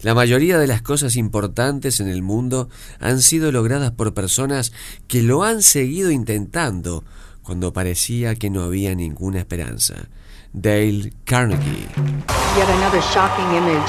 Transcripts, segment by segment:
La mayoría de las cosas importantes en el mundo han sido logradas por personas que lo han seguido intentando cuando parecía que no había ninguna esperanza. Dale Carnegie. Yet another shocking image.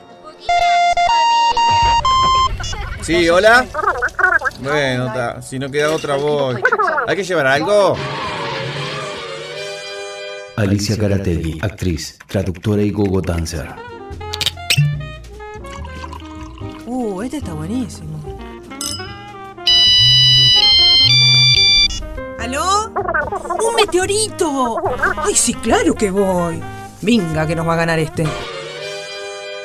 Sí, hola. Bueno, ta, si no queda otra voz. ¿Hay que llevar algo? Alicia Caratelli, actriz, traductora y gogo dancer. Uh, este está buenísimo. ¿Aló? ¡Un meteorito! ¡Ay, sí, claro que voy! Venga, que nos va a ganar este.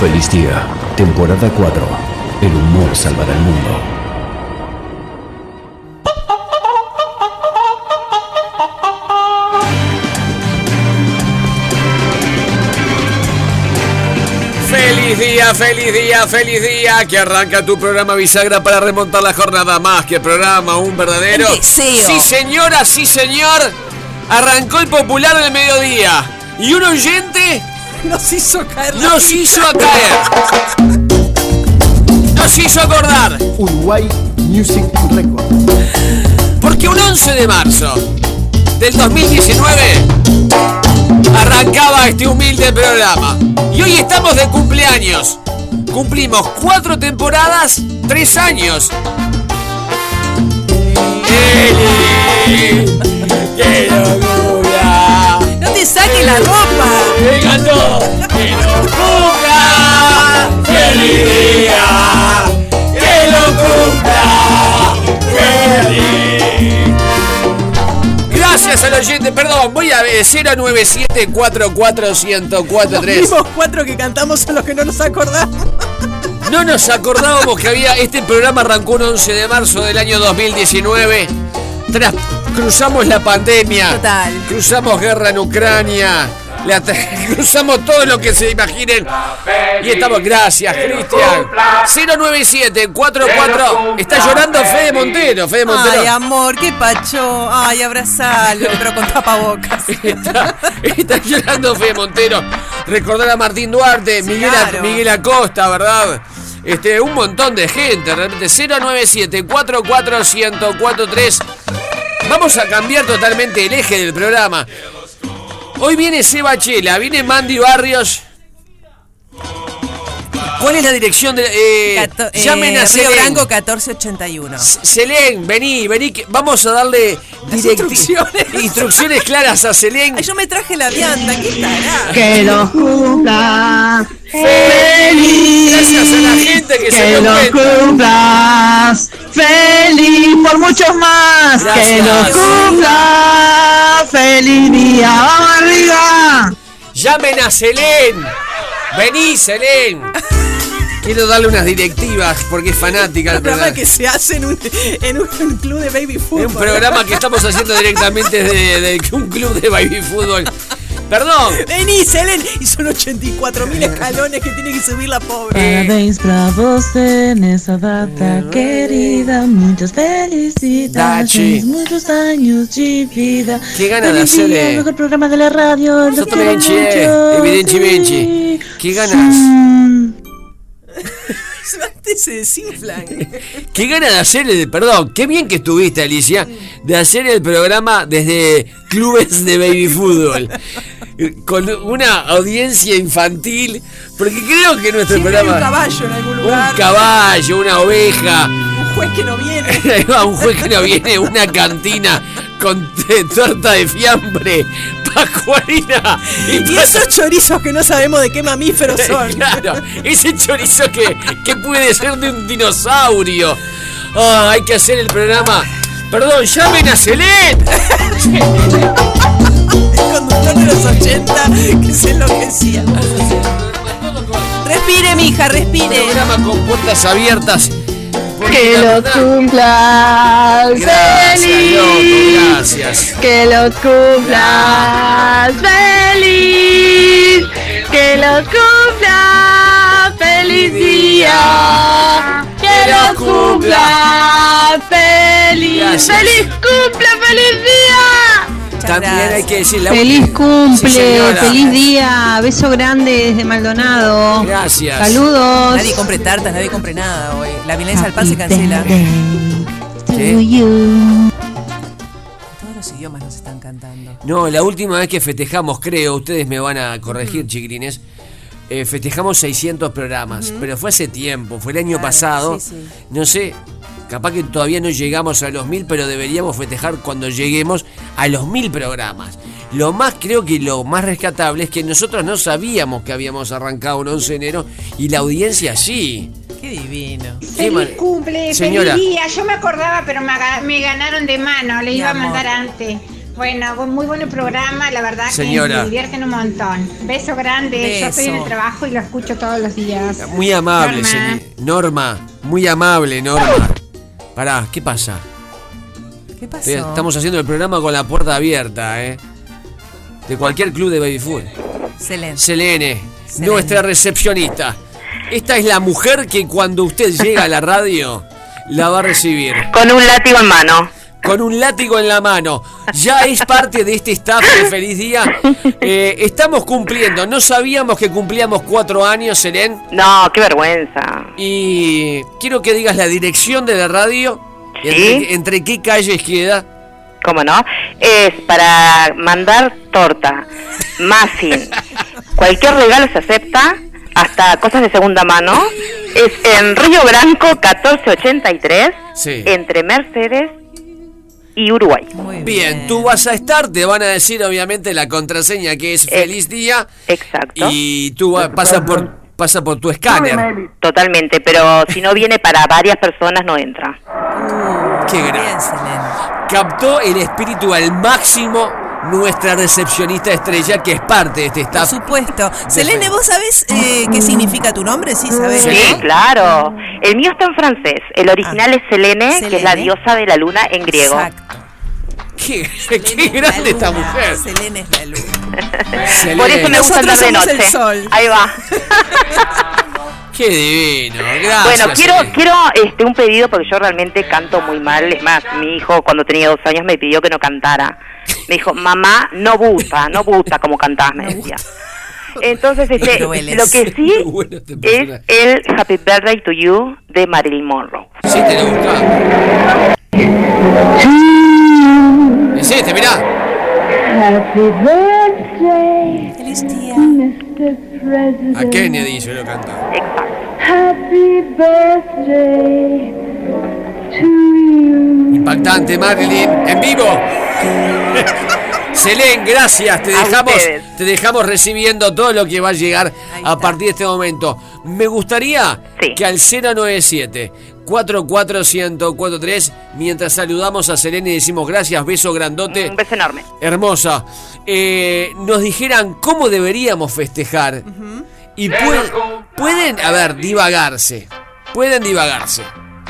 Feliz día, temporada 4. El humor salvará el mundo. Feliz día, feliz día, feliz día. Que arranca tu programa bisagra para remontar la jornada. Más que programa, un verdadero. Deseo. Sí, señora, sí, señor. Arrancó el popular del mediodía. Y un oyente Nos hizo caer la nos hizo a caer. Nos hizo acordar. Uruguay Music Record. Porque un 11 de marzo del 2019 arrancaba este humilde programa. Y hoy estamos de cumpleaños. Cumplimos cuatro temporadas, tres años. Eli, ¡Qué saques la ropa! ¡Me encantó! ¡Qué locura! ¡Feliz día! ¡Que lo cumpla! ¡Feliz! Gracias al oyente, perdón, voy a ver 097 Los mismos cuatro que cantamos son los que no nos acordamos. No nos acordábamos que había. Este programa arrancó un 11 de marzo del año 2019. Tras, cruzamos la pandemia. Total. Cruzamos guerra en Ucrania. la cruzamos todo lo que se imaginen. Y estamos. Gracias, Cristian. 09744. Está llorando Fede Montero. Fede Montero. Ay, amor, qué pacho. Ay, abrazalo, pero con tapabocas. Está, está llorando Fede Montero. Recordar a Martín Duarte, Sí, Miguel, claro. Miguel Acosta, ¿verdad? Este, un montón de gente, realmente. 097 44 1043 Vamos a cambiar totalmente el eje del programa. Hoy viene Seba Chela, viene Mandy Barrios. ¿Cuál es la dirección de.? Eh, Cato- eh, llamen a Río Selén. Branco 1481. Selén, vení, vení, que vamos a darle instrucciones. instrucciones claras a Selén. Ay, yo me traje la vianda, ¿qué estará? Que lo cumpla Feliz. Gracias a la gente que, se que dio lo cuenta. cumplas feliz por muchos más. Que lo Gracias. cumpla feliz día. Vamos arriba. Llamen a Selén. Vení, Selén. Quiero darle unas directivas porque es fanática del Un programa programa. que se hace en un, en un club de baby Es fútbol. un programa que estamos haciendo directamente desde de un club de baby fútbol. Perdón. Vení, Selene. Y son 84 mil escalones que tiene que subir la pobre. Parabéns pra você nessa data querida. Muchas felicidades. Dachi. Muchos años de vida. Qué ganas de hacer, día, eh. mejor programa de la radio. Evidentemente, mucho. evidentemente. Sí. Qué ganas. Se desinflan. Qué ganas de hacer el. Perdón, qué bien que estuviste, Alicia, de hacer el programa desde clubes de baby fútbol. Con una audiencia infantil. Porque creo que nuestro Siempre hay programa. un caballo en algún lugar. Un caballo, una oveja. Un juez que no viene. Un juez que no viene, una cantina con torta de fiambre, pascualina Y esos chorizos que no sabemos de qué mamíferos son. Claro, ese chorizo que, que puede ser de un dinosaurio. Ah, hay que hacer el programa. Perdón, llamen a Selene. De los 80 que se enloquecía. Respire, mija, respire. Programa con puertas abiertas. Que verdad- cumplas Gracias, feliz. loco, gracias. Que los cumplas feliz. Que los cumplas feliz día. Que los cumplas feliz. Feliz cumple, feliz día. También hay que decir la Feliz última- cumple, Sí, feliz día, beso grande desde Maldonado. Gracias. Saludos. Nadie compre tartas, nadie compre nada hoy. La violencia al pan se cancela. To ¿Qué? you. Todos los idiomas nos están cantando. No, la última vez que festejamos, creo, ustedes me van a corregir, chiquilines. eh, festejamos 600 programas, pero fue hace tiempo, fue el año Claro, pasado. sí, sí. No sé, capaz que todavía no llegamos a los mil, pero deberíamos festejar cuando lleguemos a los mil programas. Lo más, creo que lo más rescatable es que nosotros no sabíamos que habíamos arrancado un 11 de enero y la audiencia sí. Qué divino. Feliz cumple, Señora. feliz día. Yo me acordaba, pero me, ganaron de mano. Le Mi iba a mandar antes. Bueno, bu- muy buen programa, la verdad Señora. que me divierten un montón. Beso grande. Yo estoy en el trabajo y lo escucho todos los días. Muy amable, Norma. Norma. Muy amable, Norma. Pará, ¿qué pasa? ¿Qué pasó? Estamos haciendo el programa con la puerta abierta, ¿eh? De cualquier club de baby food. Selene. Selene, Selene. nuestra recepcionista. Esta es la mujer que cuando usted llega a la radio la va a recibir. Con un látigo en mano. Con un látigo en la mano. Ya es parte de este staff de Feliz Día. Eh, estamos cumpliendo. No sabíamos que cumplíamos cuatro años, Selene. No, qué vergüenza. Y quiero que digas la dirección de la radio. Sí. Entre, entre qué calles queda? ¿Cómo no? Es para mandar torta, muffin, cualquier regalo se acepta, hasta cosas de segunda mano. Es en Río Branco 1483, Sí. entre Mercedes y Uruguay. Muy Bien, tú vas a estar, te van a decir obviamente la contraseña que es Feliz Día Exacto. y tú va- pasa por pasa por tu escáner. Totalmente, pero si no viene para varias personas no entra. Qué Bien, gran. Captó el espíritu al máximo nuestra recepcionista estrella que es parte de este Por staff. supuesto. Selene, ¿vos sabés eh, qué significa tu nombre? Sí, sabés. Sí. Claro. El mío está en francés. El original Ah. es Selene, que es la diosa de la luna en griego. Exacto. Qué, Selene qué es la grande esta mujer. Selene es la luna. Selene. Por eso me gusta andar de somos el noche. sol. Ahí va. Qué divino. Gracias. Bueno, quiero Selene. quiero este un pedido porque yo realmente canto muy mal. Es más, mi hijo cuando tenía dos años me pidió que no cantara. Me dijo, mamá, no gusta, no gusta como cantás, me decía. Entonces, este, lo que sí este es el Happy Birthday to You de Marilyn Monroe. Sí, te lo gusta. Es este, mirá. Happy birthday, Feliz día. Mr. President. A Kennedy se lo canta. Exacto. Happy birthday. Impactante, Marilyn, en vivo. Selene, gracias. Te dejamos, te dejamos recibiendo todo lo que va a llegar a partir de este momento. Me gustaría Sí. que al 097 44143 mientras saludamos a Selene y decimos gracias, beso grandote, Un beso enorme. hermosa, eh, nos dijeran cómo deberíamos festejar. Y pueden, pueden, a ver, divagarse. Pueden divagarse.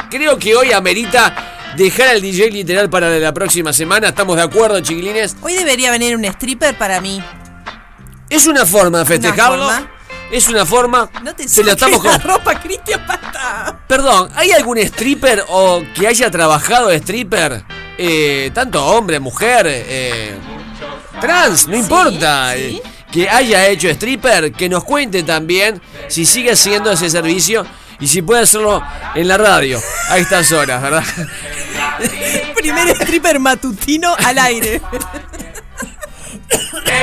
Creo que hoy amerita dejar al DJ literal para la próxima semana. ¿Estamos de acuerdo, chiquilines? Hoy debería venir un stripper para mí. Es una forma de festejarlo. forma? Es una forma. No te se saques estamos la ropa, Cristian Pata. Perdón, ¿hay algún stripper o que haya trabajado de stripper? Eh, tanto hombre, mujer, eh, trans, no importa. eh, que haya hecho stripper, que nos cuente también si sigue haciendo ese servicio y si puede hacerlo en la radio a estas horas, ¿verdad? Primer stripper matutino al aire.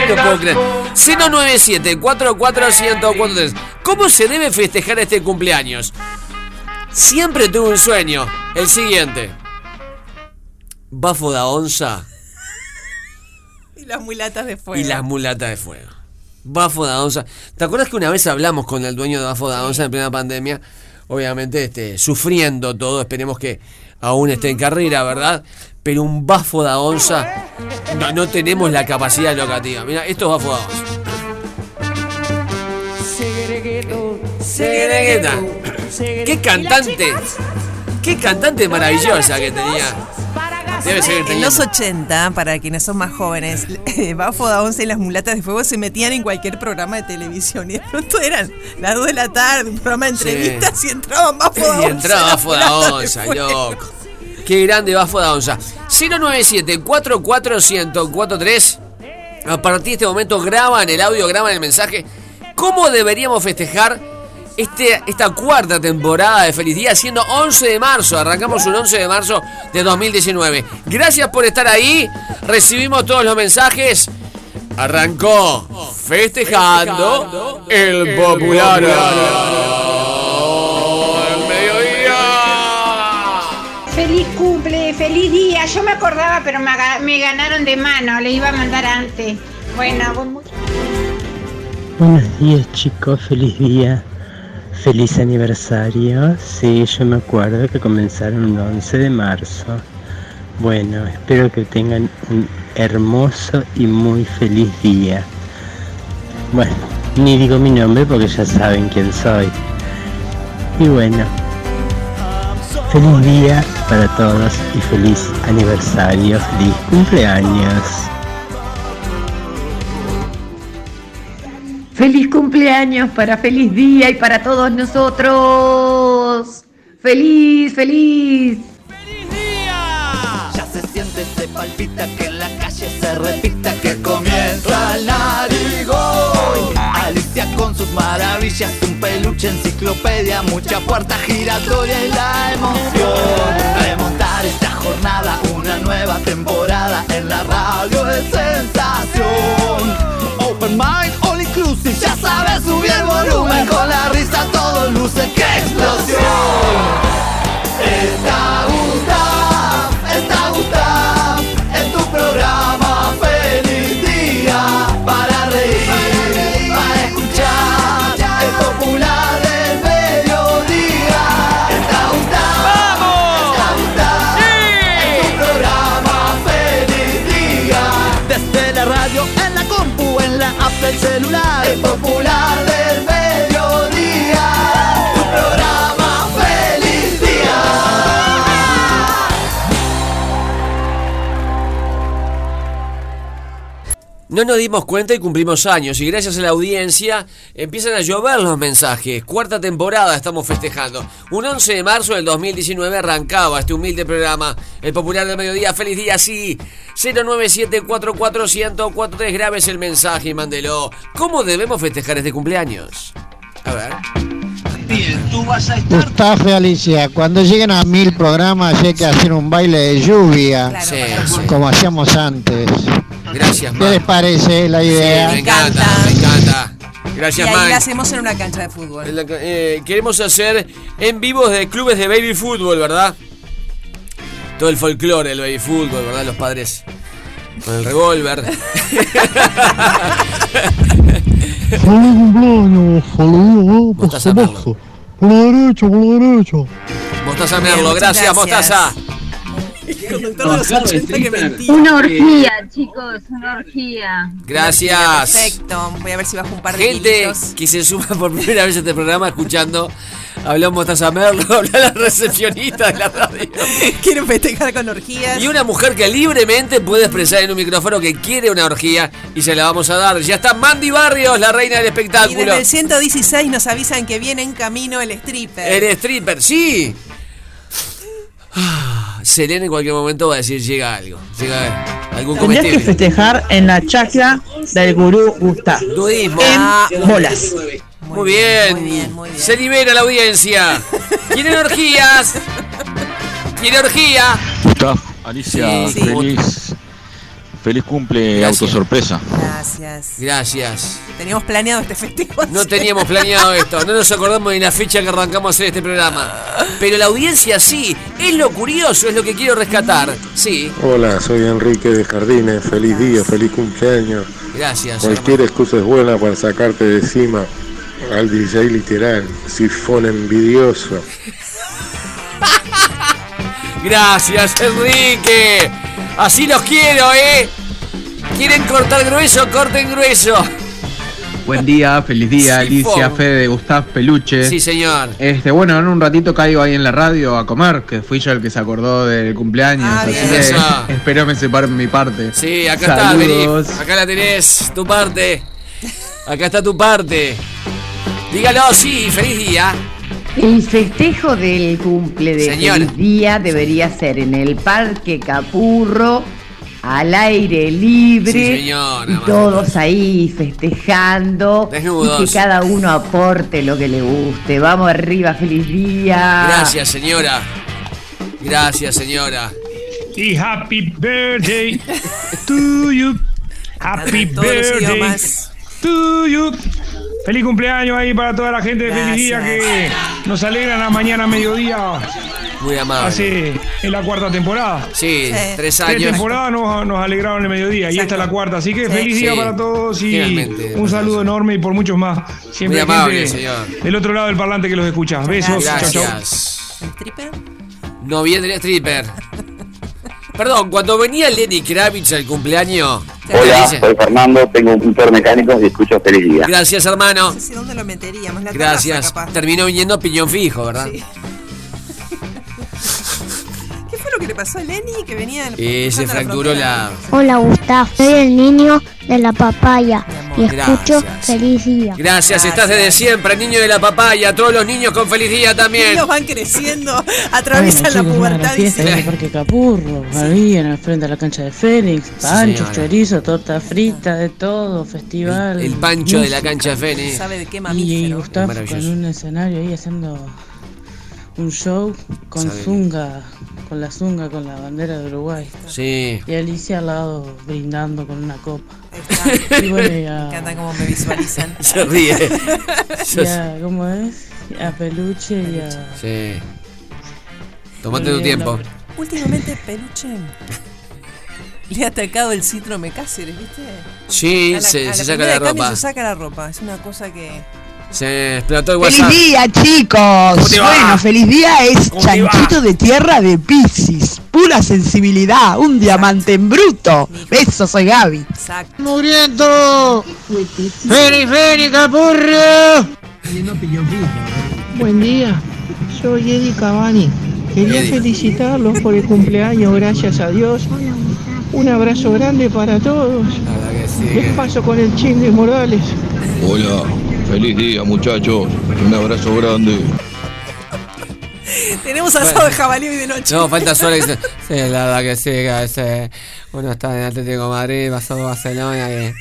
No puedo creer. 097 44143 ¿Cómo se debe festejar este cumpleaños? Siempre tuve un sueño. El siguiente. Bafo da onza y las mulatas de fuego. y las mulatas de fuego. Bafo da onza. ¿Te acuerdas que una vez hablamos con el dueño de Bafo da onza en plena pandemia? Obviamente, este, sufriendo todo. Esperemos que aún esté en carrera, ¿verdad? Pero un bafo da onza. No, no tenemos la capacidad locativa. Mira, esto es bafo da onza. Qué cantante. Qué cantante maravillosa que tenía. Debe seguir En teniendo. los 80, para quienes son más jóvenes, Bafo da 11 y las mulatas de fuego se metían en cualquier programa de televisión. Y de pronto eran las 2 de la tarde, un programa de entrevistas y entraban Bafo da Y 11. entraba las Bafo da mulatas de onza, fuego. loco. Qué grande Bafo da onza. 097 44143 A partir de este momento graban el audio, graban el mensaje. ¿Cómo deberíamos festejar este, esta cuarta temporada de Feliz Día siendo 11 de marzo? Arrancamos un 11 de marzo de 2019. Gracias por estar ahí. Recibimos todos los mensajes. Arrancó festejando el popular. El mediodía. Feliz cumple, feliz día. Yo me acordaba, pero me, ganaron de mano. Les iba a mandar antes. Bueno, con mucho- Buenos días chicos, feliz día, feliz aniversario. Sí, yo me acuerdo que comenzaron el 11 de marzo. Bueno, espero que tengan un hermoso y muy feliz día. Bueno, ni digo mi nombre porque ya saben quién soy. Y bueno, feliz día para todos y feliz aniversario, feliz cumpleaños. Feliz cumpleaños para feliz día y para todos nosotros. Feliz, feliz. Ya se siente, se palpita que en la calle se repita que comienza el narigón. Alicia con sus maravillas, un peluche, enciclopedia, mucha puerta giratoria y la emoción. Remontar esta jornada, una nueva temporada en la radio es sensación. Subir el volumen con la risa todo luce, ¡qué explosión! Está Gustav, está Gustav, en tu programa feliz día para reír, para escuchar el popular del mediodía. Está Gustav, está Gustav, en tu programa feliz día. Desde la radio, en la compu, en la app del celular, el popular No nos dimos cuenta y cumplimos años y gracias a la audiencia empiezan a llover los mensajes. Cuarta temporada estamos festejando. Un 11 de marzo del 2019 arrancaba este humilde programa. El popular del mediodía, feliz día, sí. 097441043, grabes el mensaje y mándelo. ¿Cómo debemos festejar este cumpleaños? A ver. Gustavo y Alicia, cuando lleguen a mil programas hay que hacer un baile de lluvia, Sí, sí. como hacíamos antes. Gracias, ¿Qué man. les parece la idea? Sí, me encanta, me encanta. Y Gracias, ahí man. la hacemos en una cancha de fútbol. La eh, queremos hacer en vivos de clubes de baby fútbol, ¿verdad? Todo el folclore del baby fútbol, ¿verdad? Los padres con el revólver. Feliz cumpleaños, saludos, Mostaza Merlo. Por la derecha, por la derecha. Mostaza Merlo, gracias, gracias. Mostaza. El conductor de los 80 que mentía. Una orgía, chicos, una orgía. Gracias. Perfecto. Voy a ver si bajo un par de Gente kilitos. que se suma por primera vez a este programa escuchando Habló Mostaza Merlo, habla la recepcionista de la radio. Quieren festejar con orgías. Y una mujer que libremente puede expresar en un micrófono que quiere una orgía y se la vamos a dar. Ya está Mandy Barrios, la reina del Y espectáculo. desde el 116 nos avisan que viene en camino el stripper. El stripper, sí. Ah, Selena en cualquier momento va a decir llega algo, llega algún Tendrías que festejar en la chacra del gurú Gustav. Nudismo. En bolas. Muy bien. Se libera la audiencia. ¿Quieren orgías? ¿Quiere orgía? Alicia, Sí. feliz, feliz cumple Gracias. autosorpresa. Gracias. Gracias. Teníamos planeado este festejo. No teníamos planeado esto, no nos acordamos de la fecha que arrancamos a hacer este programa. Pero la audiencia sí, es lo curioso, es lo que quiero rescatar. Sí, Hola, soy Enrique de Jardines. Feliz día, feliz cumpleaños. gracias. Cualquier excusa es buena para sacarte de encima al 16 literal. Sifón envidioso. Gracias, Enrique. Así los quiero, ¿eh? ¿Quieren cortar grueso? Corten grueso. Buen día, feliz día, Sí, Alicia, po. Fede, Gustav, Peluche. Sí, señor. Este, bueno, en un ratito caigo ahí en la radio a comer, que fui yo el que se acordó del cumpleaños, Ah, así que espero me separen mi parte. Sí, acá está, vení. Acá la tenés, tu parte. Acá está tu parte. Dígalo, sí, feliz día. El festejo del cumple de Señor. feliz día debería ser en el Parque Capurro, al aire libre. Sí, señora, y todos ahí festejando. Desnudos. Y que cada uno aporte lo que le guste. Vamos arriba, feliz día. Gracias, señora. Gracias, señora. Y happy birthday to you. Happy birthday to you. Feliz cumpleaños ahí para toda la gente de Feliz Día que nos alegran la mañana a mediodía Muy amable. hace en la cuarta temporada. Sí, tres Tres años. temporadas nos, nos alegraron el mediodía y esta es la cuarta. Así que Sí. feliz día Sí. para todos y Finalmente, un saludo enorme y por muchos más. Siempre Muy amable, gente señor. del otro lado del parlante que los escucha. Besos. Chau, chau. Gracias. ¿El stripper? No viene el stripper. Perdón, cuando venía Lenny Kravitz al cumpleaños. ¿qué Hola, soy Fernando, tengo un punto de mecánicos y escucho Feliz Día. Gracias, hermano. No sé dónde lo meteríamos. La Gracias. terraza, capaz. Terminó viniendo piñón fijo, ¿verdad? ¿Qué fue lo que le pasó a Lenny que venía Y se fracturó la. Hola Gustavo, soy el niño de la papaya y escucho Gracias. feliz día. Gracias, estás desde siempre, niño de la papaya. Todos los niños con feliz día también. Ellos van creciendo, atraviesan la Bueno, chicos, pubertad nada, y fiesta en se... el Parque Capurro, en el frente de la cancha de Fénix, panchos, señora. chorizo, torta frita, de todo, festival. El pancho de la música. cancha de Fénix. sabe de qué Y mamífero. Gustavo Maravilloso. con un escenario ahí haciendo un show con Sabe. zunga, con la zunga, con la bandera de Uruguay. Sí. Y Alicia al lado brindando con una copa. Y bueno, y a- Me encanta cómo me visualizan. Se ríe. y a- ¿cómo es? A Peluche y a... Sí. Tomate tu tiempo. Últimamente, Peluche le ha atacado el síndrome Cáceres, ¿viste? Sí, A la- se, a se saca la ropa. Se saca la ropa. Es una cosa que. Se explotó el ¡Feliz día, chicos! Bueno, feliz día es chanchito de tierra de Piscis. Pura sensibilidad, un diamante en bruto. Besos, soy Gaby. Exacto. ¡Muriendo! ¡Feri, Feri, Capurro! Buen día, soy Eddie Cavani. Quería felicitarlos por el cumpleaños, gracias a Dios. Un abrazo grande para todos. Les paso con el chin de Morales. Hola, feliz día muchachos. Un abrazo grande. Tenemos asado de jabalí hoy de noche. No, falta que dice, Sí, la verdad que sí, que ese, uno está en Atlético de Madrid, pasó a Barcelona y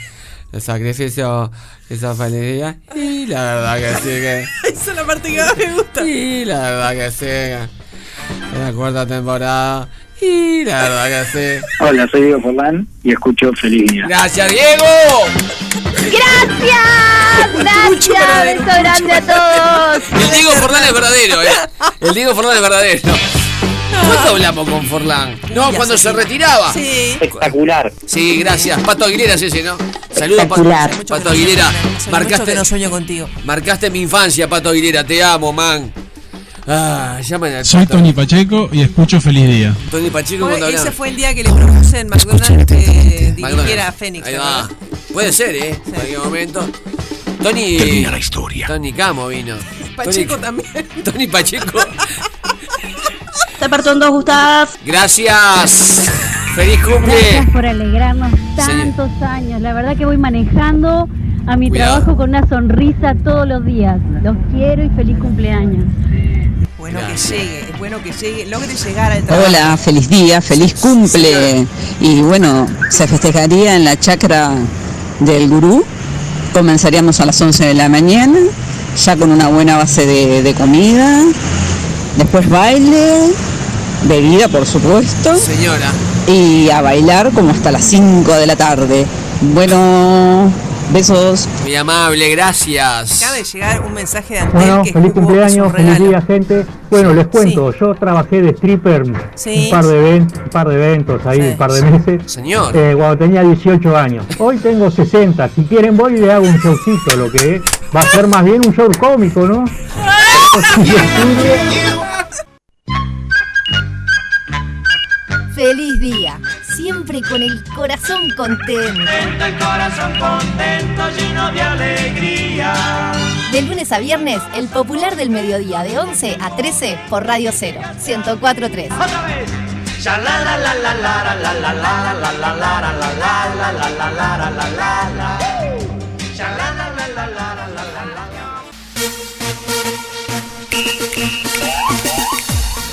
el sacrificio hizo feliz día. Y la verdad que sí, que. Esa es la parte que más me gusta. Y la verdad que sí, que. En la cuarta temporada. Y la verdad que sí. Hola, soy Diego Forlán y escucho Feliz Día. ¡Gracias, Diego! Gracias, gracias, beso grande a todos. El Diego Forlán es verdadero, ¿eh? El Diego Forlán es verdadero. ¿Cuándo hablamos con Forlán? No, cuando se retiraba. Sí. Espectacular. Sí, gracias. Pato Aguilera es ese, ¿no? Saludos, Pato, Espectacular. Pato Aguilera. Hace mucho que Marcaste, no sueño contigo. marcaste mi infancia, Pato Aguilera. Te amo, man. Ah, llaman Soy Pato. Tony Pacheco y escucho Feliz Día. Tony Pacheco cuando ese fue el día que le propuse en McDonald's que dirigiera a Fénix. Ahí va. Puede ser, ¿eh? En cualquier momento. Tony. Termina la historia. Tony Camo vino. Pacheco también. Tony Pacheco. Te partón dos, Gustav. Gracias. Feliz cumple. Gracias por alegrarnos tantos años. La verdad que voy manejando a mi Cuidado. trabajo con una sonrisa todos los días. Los quiero y feliz cumpleaños. Bueno que llegue, es bueno que llegue, logre llegar al trabajo. Hola, feliz día, feliz cumple. Y bueno, se festejaría en la chacra del gurú. Comenzaríamos a las 11 de la mañana, ya con una buena base de, de comida. Después baile, bebida por supuesto. Señora. Y a bailar como hasta las 5 de la tarde. Bueno, besos. Muy amable, gracias. Acaba de llegar un mensaje de Antel Bueno, que feliz cumpleaños, feliz día, gente. Bueno, les cuento, yo trabajé de stripper Sí. un, par de eventos, un par de eventos ahí, un par de meses. Señor. eh, cuando tenía 18 años. Hoy tengo 60. Si quieren voy y le hago un showcito, lo que es. Va a ser más bien un show cómico, ¿no? Feliz día, siempre con el corazón contento. El corazón contento, lleno de alegría. De lunes a viernes, el popular del mediodía de 11 a 13 por Radio 0, 104.3. Ya la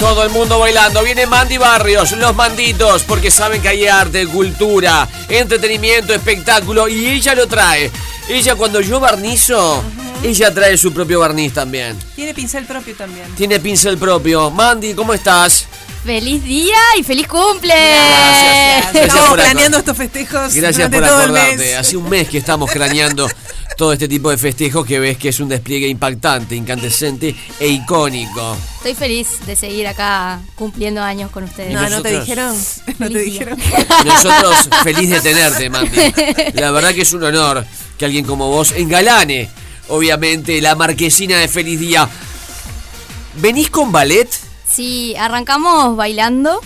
Todo el mundo bailando. Viene Mandy Barrios, los manditos, porque saben que hay arte, cultura, entretenimiento, espectáculo, y ella lo trae. Ella cuando yo barnizo, ella trae su propio barniz también. Tiene pincel propio también. Tiene pincel propio. Mandy, ¿cómo estás? Feliz día y feliz cumple. Gracias Estamos por planeando estos festejos Gracias por todo el acordarte. mes. Hace un mes que estamos craneando todo este tipo de festejos que ves que es un despliegue impactante, incandescente e icónico. Estoy feliz de seguir acá cumpliendo años con ustedes. No, no te dijeron. No te dijeron. Nosotros feliz de tenerte, Mandy. La verdad que es un honor que alguien como vos engalane, obviamente, la marquesina de Feliz Día. ¿Venís con ballet? Sí, arrancamos bailando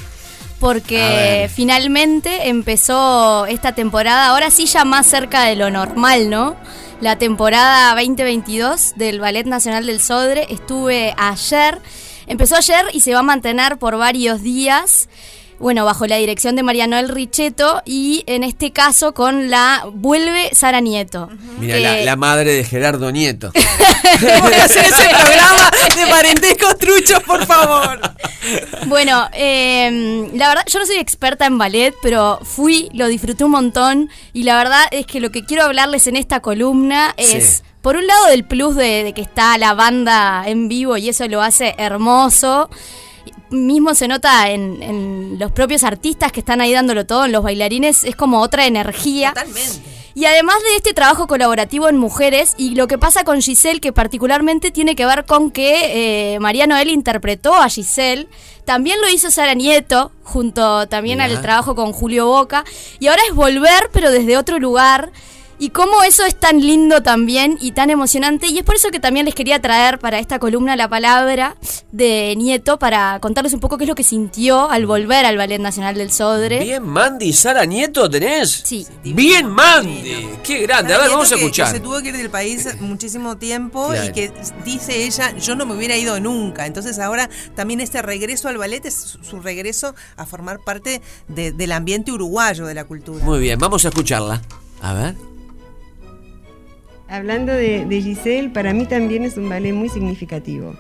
porque finalmente empezó esta temporada, ahora sí ya más cerca de lo normal, ¿no? La temporada 2022 del Ballet Nacional del Sodre. Estuve ayer, empezó ayer y se va a mantener por varios días. Bueno, bajo la dirección de María Noel Richetto y en este caso con la Vuelve Sara Nieto. Mira, que- la, la madre de Gerardo Nieto. Voy a hacer ese programa de parentescos truchos, por favor. Bueno, eh, la verdad, yo no soy experta en ballet, pero fui, lo disfruté un montón y la verdad es que lo que quiero hablarles en esta columna es, Sí. por un lado, del plus de, de que está la banda en vivo y eso lo hace hermoso. Mismo se nota en, en los propios artistas que están ahí dándolo todo, en los bailarines, es como otra energía. Y además de este trabajo colaborativo en mujeres y lo que pasa con Giselle, que particularmente tiene que ver con que eh, María Noel interpretó a Giselle, también lo hizo Sara Nieto, junto también al trabajo con Julio Boca, y ahora es volver, pero desde otro lugar. Y cómo eso es tan lindo también y tan emocionante. Y es por eso que también les quería traer para esta columna la palabra de Nieto para contarles un poco qué es lo que sintió al volver al Ballet Nacional del Sodre. Bien, Mandy, Sara Nieto tenés. Sí. Bien, Mandy. Qué grande. A ver, vamos a Que- que escuchar. se tuvo que ir del país muchísimo tiempo Claro. y que dice ella, yo no me hubiera ido nunca. Entonces ahora también este regreso al ballet es su- su regreso a formar parte de- del ambiente uruguayo de la cultura. Muy bien, vamos a escucharla. A ver. Hablando de, Giselle, para mí también es un ballet muy significativo,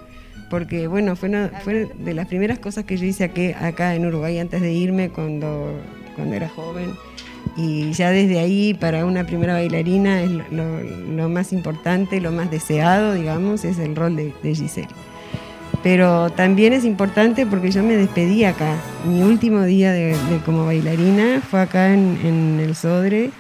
porque bueno, fue, fue de las primeras cosas que yo hice aquí, acá en Uruguay antes de irme cuando, cuando era joven, y ya desde ahí para una primera bailarina es lo, más importante, lo más deseado, digamos, es el rol de, Giselle. Pero también es importante porque yo me despedí acá. Mi último día de, como bailarina fue acá en el Sodre,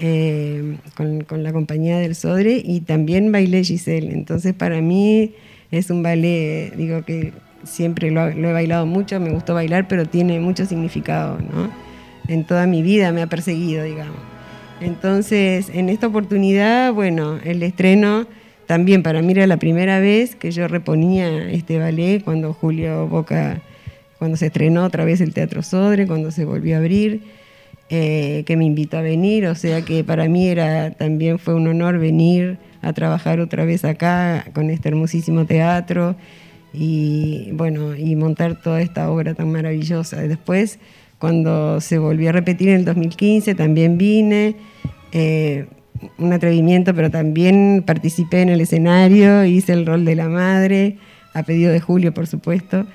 eh, con, con la compañía del Sodre, y también bailé Giselle. Entonces para mí es un ballet, digo que siempre lo, lo he bailado mucho, me gustó bailar, pero tiene mucho significado, ¿no? En toda mi vida me ha perseguido, digamos. Entonces, en esta oportunidad, bueno, el estreno también para mí era la primera vez que yo reponía este ballet cuando Julio Boca, cuando se estrenó otra vez el Teatro Sodre, cuando se volvió a abrir. Eh, que me invitó a venir, o sea que para mí era también fue un honor venir a trabajar otra vez acá con este hermosísimo teatro y bueno, y montar toda esta obra tan maravillosa. Después, cuando se volvió a repetir en el 2015, también vine, eh, un atrevimiento, pero también participé en el escenario, hice el rol de la madre, a pedido de Julio, por supuesto,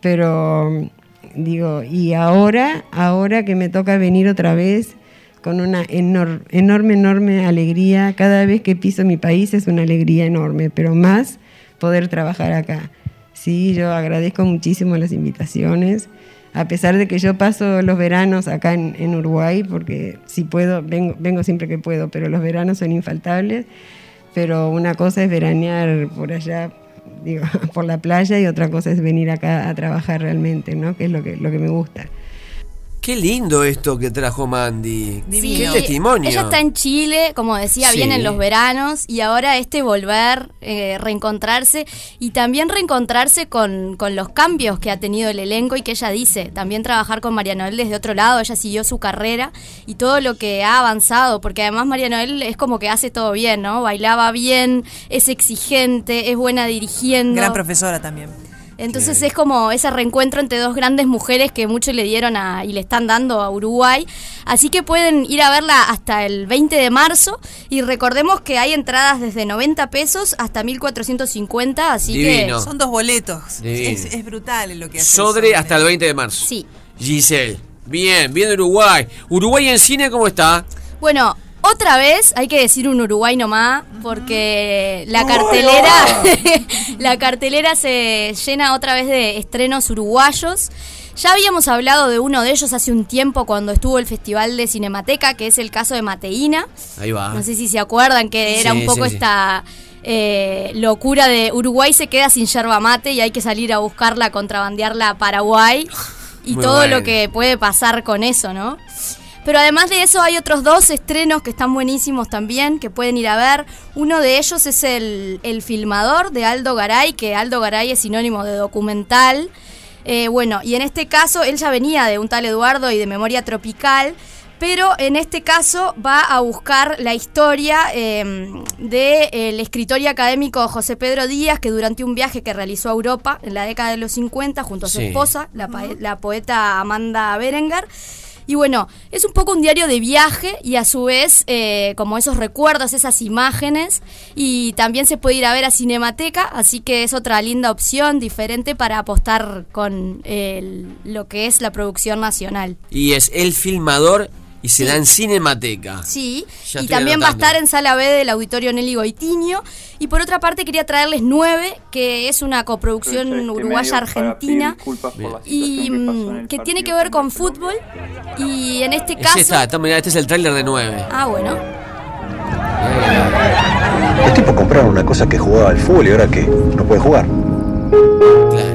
pero digo, y ahora, ahora que me toca venir otra vez con una enor- enorme, enorme alegría, cada vez que piso mi país es una alegría enorme, pero más poder trabajar acá. Sí, yo agradezco muchísimo las invitaciones, a pesar de que yo paso los veranos acá en, en Uruguay, porque si puedo, vengo, vengo siempre que puedo, pero los veranos son infaltables, pero una cosa es veranear por allá, digo, por la playa y otra cosa es venir acá a trabajar realmente, ¿no? Que es lo que, lo que me gusta. Qué lindo esto que trajo Mandy. Sí, Qué testimonio. Ella está en Chile, como decía, Sí. bien en los veranos, y ahora este volver, eh, reencontrarse, y también reencontrarse con, con los cambios que ha tenido el elenco y que ella dice, también trabajar con María Noel desde otro lado, ella siguió su carrera y todo lo que ha avanzado, porque además María Noel es como que hace todo bien, ¿no? Bailaba bien, es exigente, es buena dirigiendo. Gran profesora también. Entonces es como ese reencuentro entre dos grandes mujeres que mucho le dieron a, y le están dando a Uruguay. Así que pueden ir a verla hasta el 20 de marzo. Y recordemos que hay entradas desde 90 pesos hasta 1450. Así Divino. que. Son dos boletos. Es, es brutal lo que hace. Sodre hasta el 20 de marzo. Sí. Giselle. Bien, bien de Uruguay. Uruguay en cine, ¿cómo está? Bueno, otra vez hay que decir un Uruguay nomás, porque la cartelera, la cartelera se llena otra vez de estrenos uruguayos. Ya habíamos hablado de uno de ellos hace un tiempo cuando estuvo el Festival de Cinemateca, que es el caso de Mateína. Ahí va. No sé si se acuerdan que era Sí, un poco sí, sí. esta eh, locura de Uruguay se queda sin yerba mate y hay que salir a buscarla, contrabandearla a Paraguay y Muy todo bueno. lo que puede pasar con eso, ¿no? Pero además de eso hay otros dos estrenos que están buenísimos también, que pueden ir a ver. Uno de ellos es el, el filmador de Aldo Garay, que Aldo Garay es sinónimo de documental. Eh, bueno, y en este caso él ya venía de un tal Eduardo y de Memoria Tropical, pero en este caso va a buscar la historia del escritor y académico José Pedro Díaz, que durante un viaje que realizó a Europa en la década de los 50 junto a su Sí. esposa, la, la poeta Amanda Berengar, y bueno, es un poco un diario de viaje y a su vez eh, como esos recuerdos, esas imágenes. Y también se puede ir a ver a Cinemateca, así que es otra linda opción, diferente para apostar con el- lo que es la producción nacional. Y es el filmador y se da en Cinemateca. Sí, Ya y también va a estar en Sala B del Auditorio Nelly Goitiño. Y por otra parte quería traerles Nueve, que es una coproducción uruguaya-argentina y mm, que tiene que ver con fútbol. Y en este Ese caso... está, está, mirá, este es el tráiler de 9. Ah, bueno. Los tipos compraron una cosa que jugaba al fútbol y ahora que no puede jugar. Este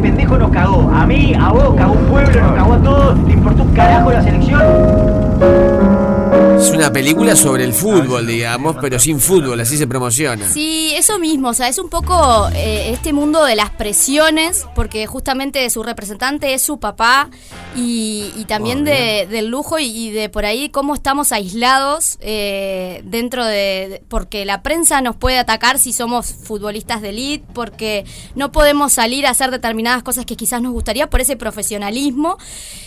pendejo nos cagó. A mí, a vos, cagó un pueblo, nos cagó a todos. ¿Le importó un carajo la selección? Es una película sobre el fútbol, digamos, pero sin fútbol, así se promociona. Sí, eso mismo, o sea, es un poco eh, este mundo de las presiones, porque justamente su representante es su papá y, y también de, del lujo y, y de por ahí cómo estamos aislados eh, dentro de, de- porque la prensa nos puede atacar si somos futbolistas de elite, porque no podemos salir a hacer determinadas cosas que quizás nos gustaría por ese profesionalismo.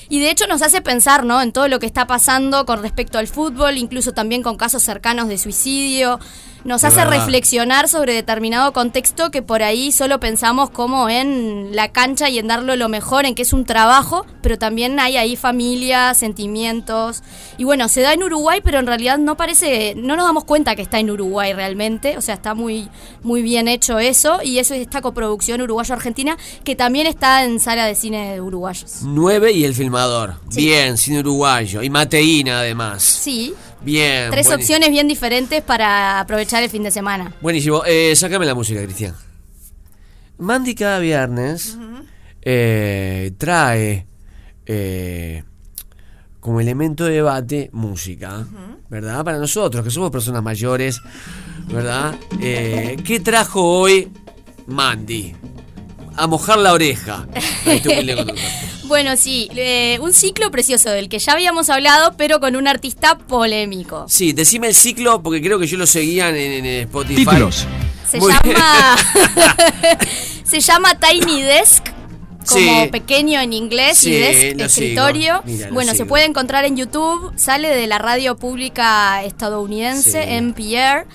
Y de hecho nos hace pensar, ¿no? En todo lo que está pasando con respecto al fútbol, incluso también con casos cercanos de suicidio. Nos Es hace verdad. reflexionar sobre determinado contexto que por ahí solo pensamos como en la cancha y en darlo lo mejor, en que es un trabajo, pero también hay ahí familia, sentimientos. Y bueno, se da en Uruguay, pero en realidad no parece, no nos damos cuenta que está en Uruguay realmente. O sea, está muy, muy bien hecho eso. Y eso es esta coproducción uruguayo-argentina que también está en sala de cine de uruguayos. 9 y el filmador. Bien, cine uruguayo. Y Mateína, además. Sí, Bien. tres opciones bien diferentes para aprovechar el fin de semana. Buenísimo. Eh, sácame la música, Cristian. Mandy cada viernes eh, trae eh, como elemento de debate música, ¿verdad? Para nosotros, que somos personas mayores, ¿verdad? Eh, ¿Qué trajo hoy Mandy? A mojar la oreja. Bueno, sí, eh, un ciclo precioso del que ya habíamos hablado, pero con un artista polémico. Sí, decime el ciclo porque creo que yo lo seguía en, en Spotify. Títulos. Se Muy llama. se llama Tiny Desk. Como Sí. pequeño en inglés Sí, y desk, lo escritorio. sigo. Mira, lo bueno, se puede encontrar en YouTube. Sale de la radio pública estadounidense, Sí. NPR.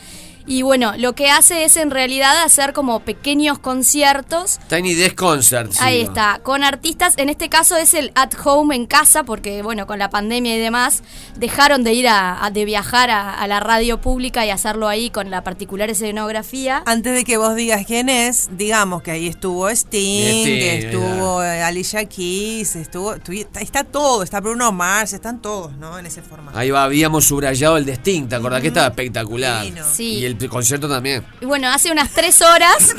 Y bueno, lo que hace es en realidad hacer como pequeños conciertos Tiny Desk Concert. Ahí está, con artistas, en este caso es el at home en casa, porque bueno, con la pandemia y demás, dejaron de ir a, a- de viajar a, a la radio pública y hacerlo ahí con la particular escenografía. Antes de que vos digas quién es, digamos que ahí estuvo Sting, Sting, que estuvo eh, Alicia Keys, estuvo, está, todo, está Bruno Mars, están todos, ¿no? En ese formato. Ahí va, habíamos subrayado el Destin, ¿te acordás que estaba espectacular? Sí. Y el concierto también. Y bueno, hace unas tres horas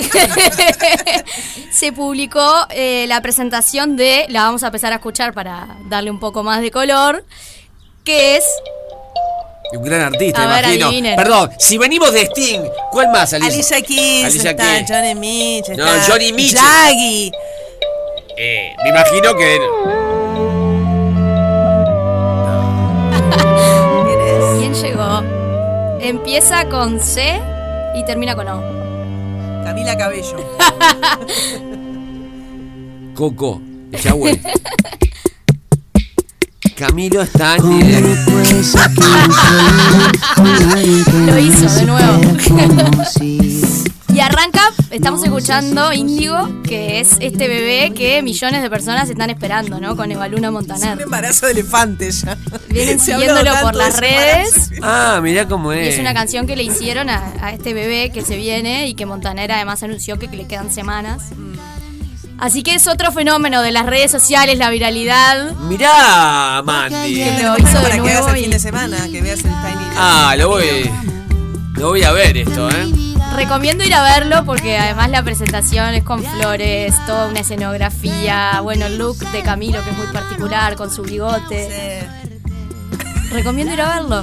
se publicó eh, la presentación de, la vamos a empezar a escuchar para darle un poco más de color, que es Un gran artista, A imagino. Perdón, si venimos de Sting, ¿cuál más, Alicia? Alicia Keys, Alicia está Keys. Johnny Mitch, No, está Johnny Mitchell. Jaggy. Eh, me imagino que. ¿Quién llegó? Empieza con C y termina con O. Camila Cabello. Coco, Yahweh. Camilo está en Lo hizo de nuevo. y arranca, estamos escuchando Índigo, que es este bebé que millones de personas están esperando, ¿no? Con Evaluna Montaner. Un embarazo de elefante ya. Vienen siguiéndolo por las redes. Ah, mirá cómo Y es. es una canción que le hicieron a, a este bebé que se viene y que Montaner además anunció que le quedan semanas. Así que es otro fenómeno de las redes sociales, la viralidad. Mirá, Mandy. Que lo hizo de para que veas el y- fin de semana, que veas el Tiny. Ah, lo voy. Lo voy a ver esto, ¿eh? Recomiendo ir a verlo porque además la presentación es con flores, toda una escenografía, bueno, el look de Camilo que es muy particular con su bigote. Recomiendo ir a verlo.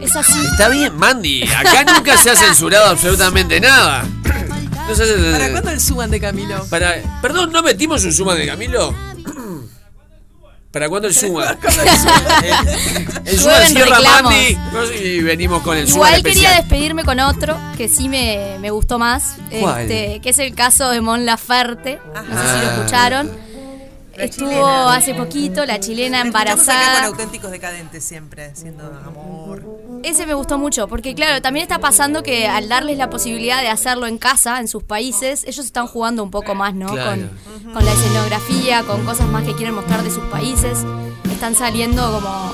Es así. Está bien, Mandy. Acá nunca se ha censurado absolutamente nada. No se hace- ¿Para cuándo el suban de Camilo? Para- Perdón, ¿no metimos un suma de Camilo? ¿Para cuándo el suma? El suma Llueven cierra reclamos. Mandy y venimos con el suma Igual quería despedirme con otro que sí me, me gustó más, ¿Cuál? este, que es el caso de Mon Laferte. No sé si lo Ah. Estuvo chilena. hace poquito la chilena Estamos acá con embarazada. auténticos decadentes siempre, haciendo amor. Ese me gustó mucho, porque claro, también está pasando que al darles la posibilidad de hacerlo en casa, en sus países, ellos están jugando un poco más, ¿no? Claro. Con, con la escenografía, con cosas más que quieren mostrar de sus países. Están saliendo como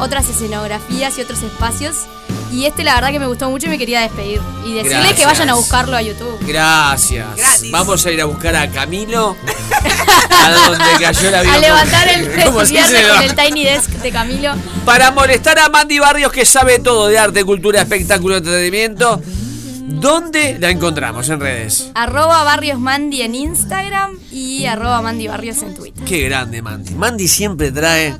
otras escenografías y otros espacios. Y este la verdad que me gustó mucho y me quería despedir. Y decirles Gracias. que vayan a buscarlo a YouTube. Gracias. Gratis. Vamos a ir a buscar a Camilo. a donde cayó la vida. A levantar el, ¿Cómo el se viernes con el Tiny Desk de Camilo. Para molestar a Mandy Barrios que sabe todo de arte, cultura, espectáculo, entretenimiento. ¿Dónde la encontramos en redes? Arroba Barrios Mandy en Instagram y arroba Mandy Barrios en Twitter. Qué grande Mandy. Mandy siempre trae.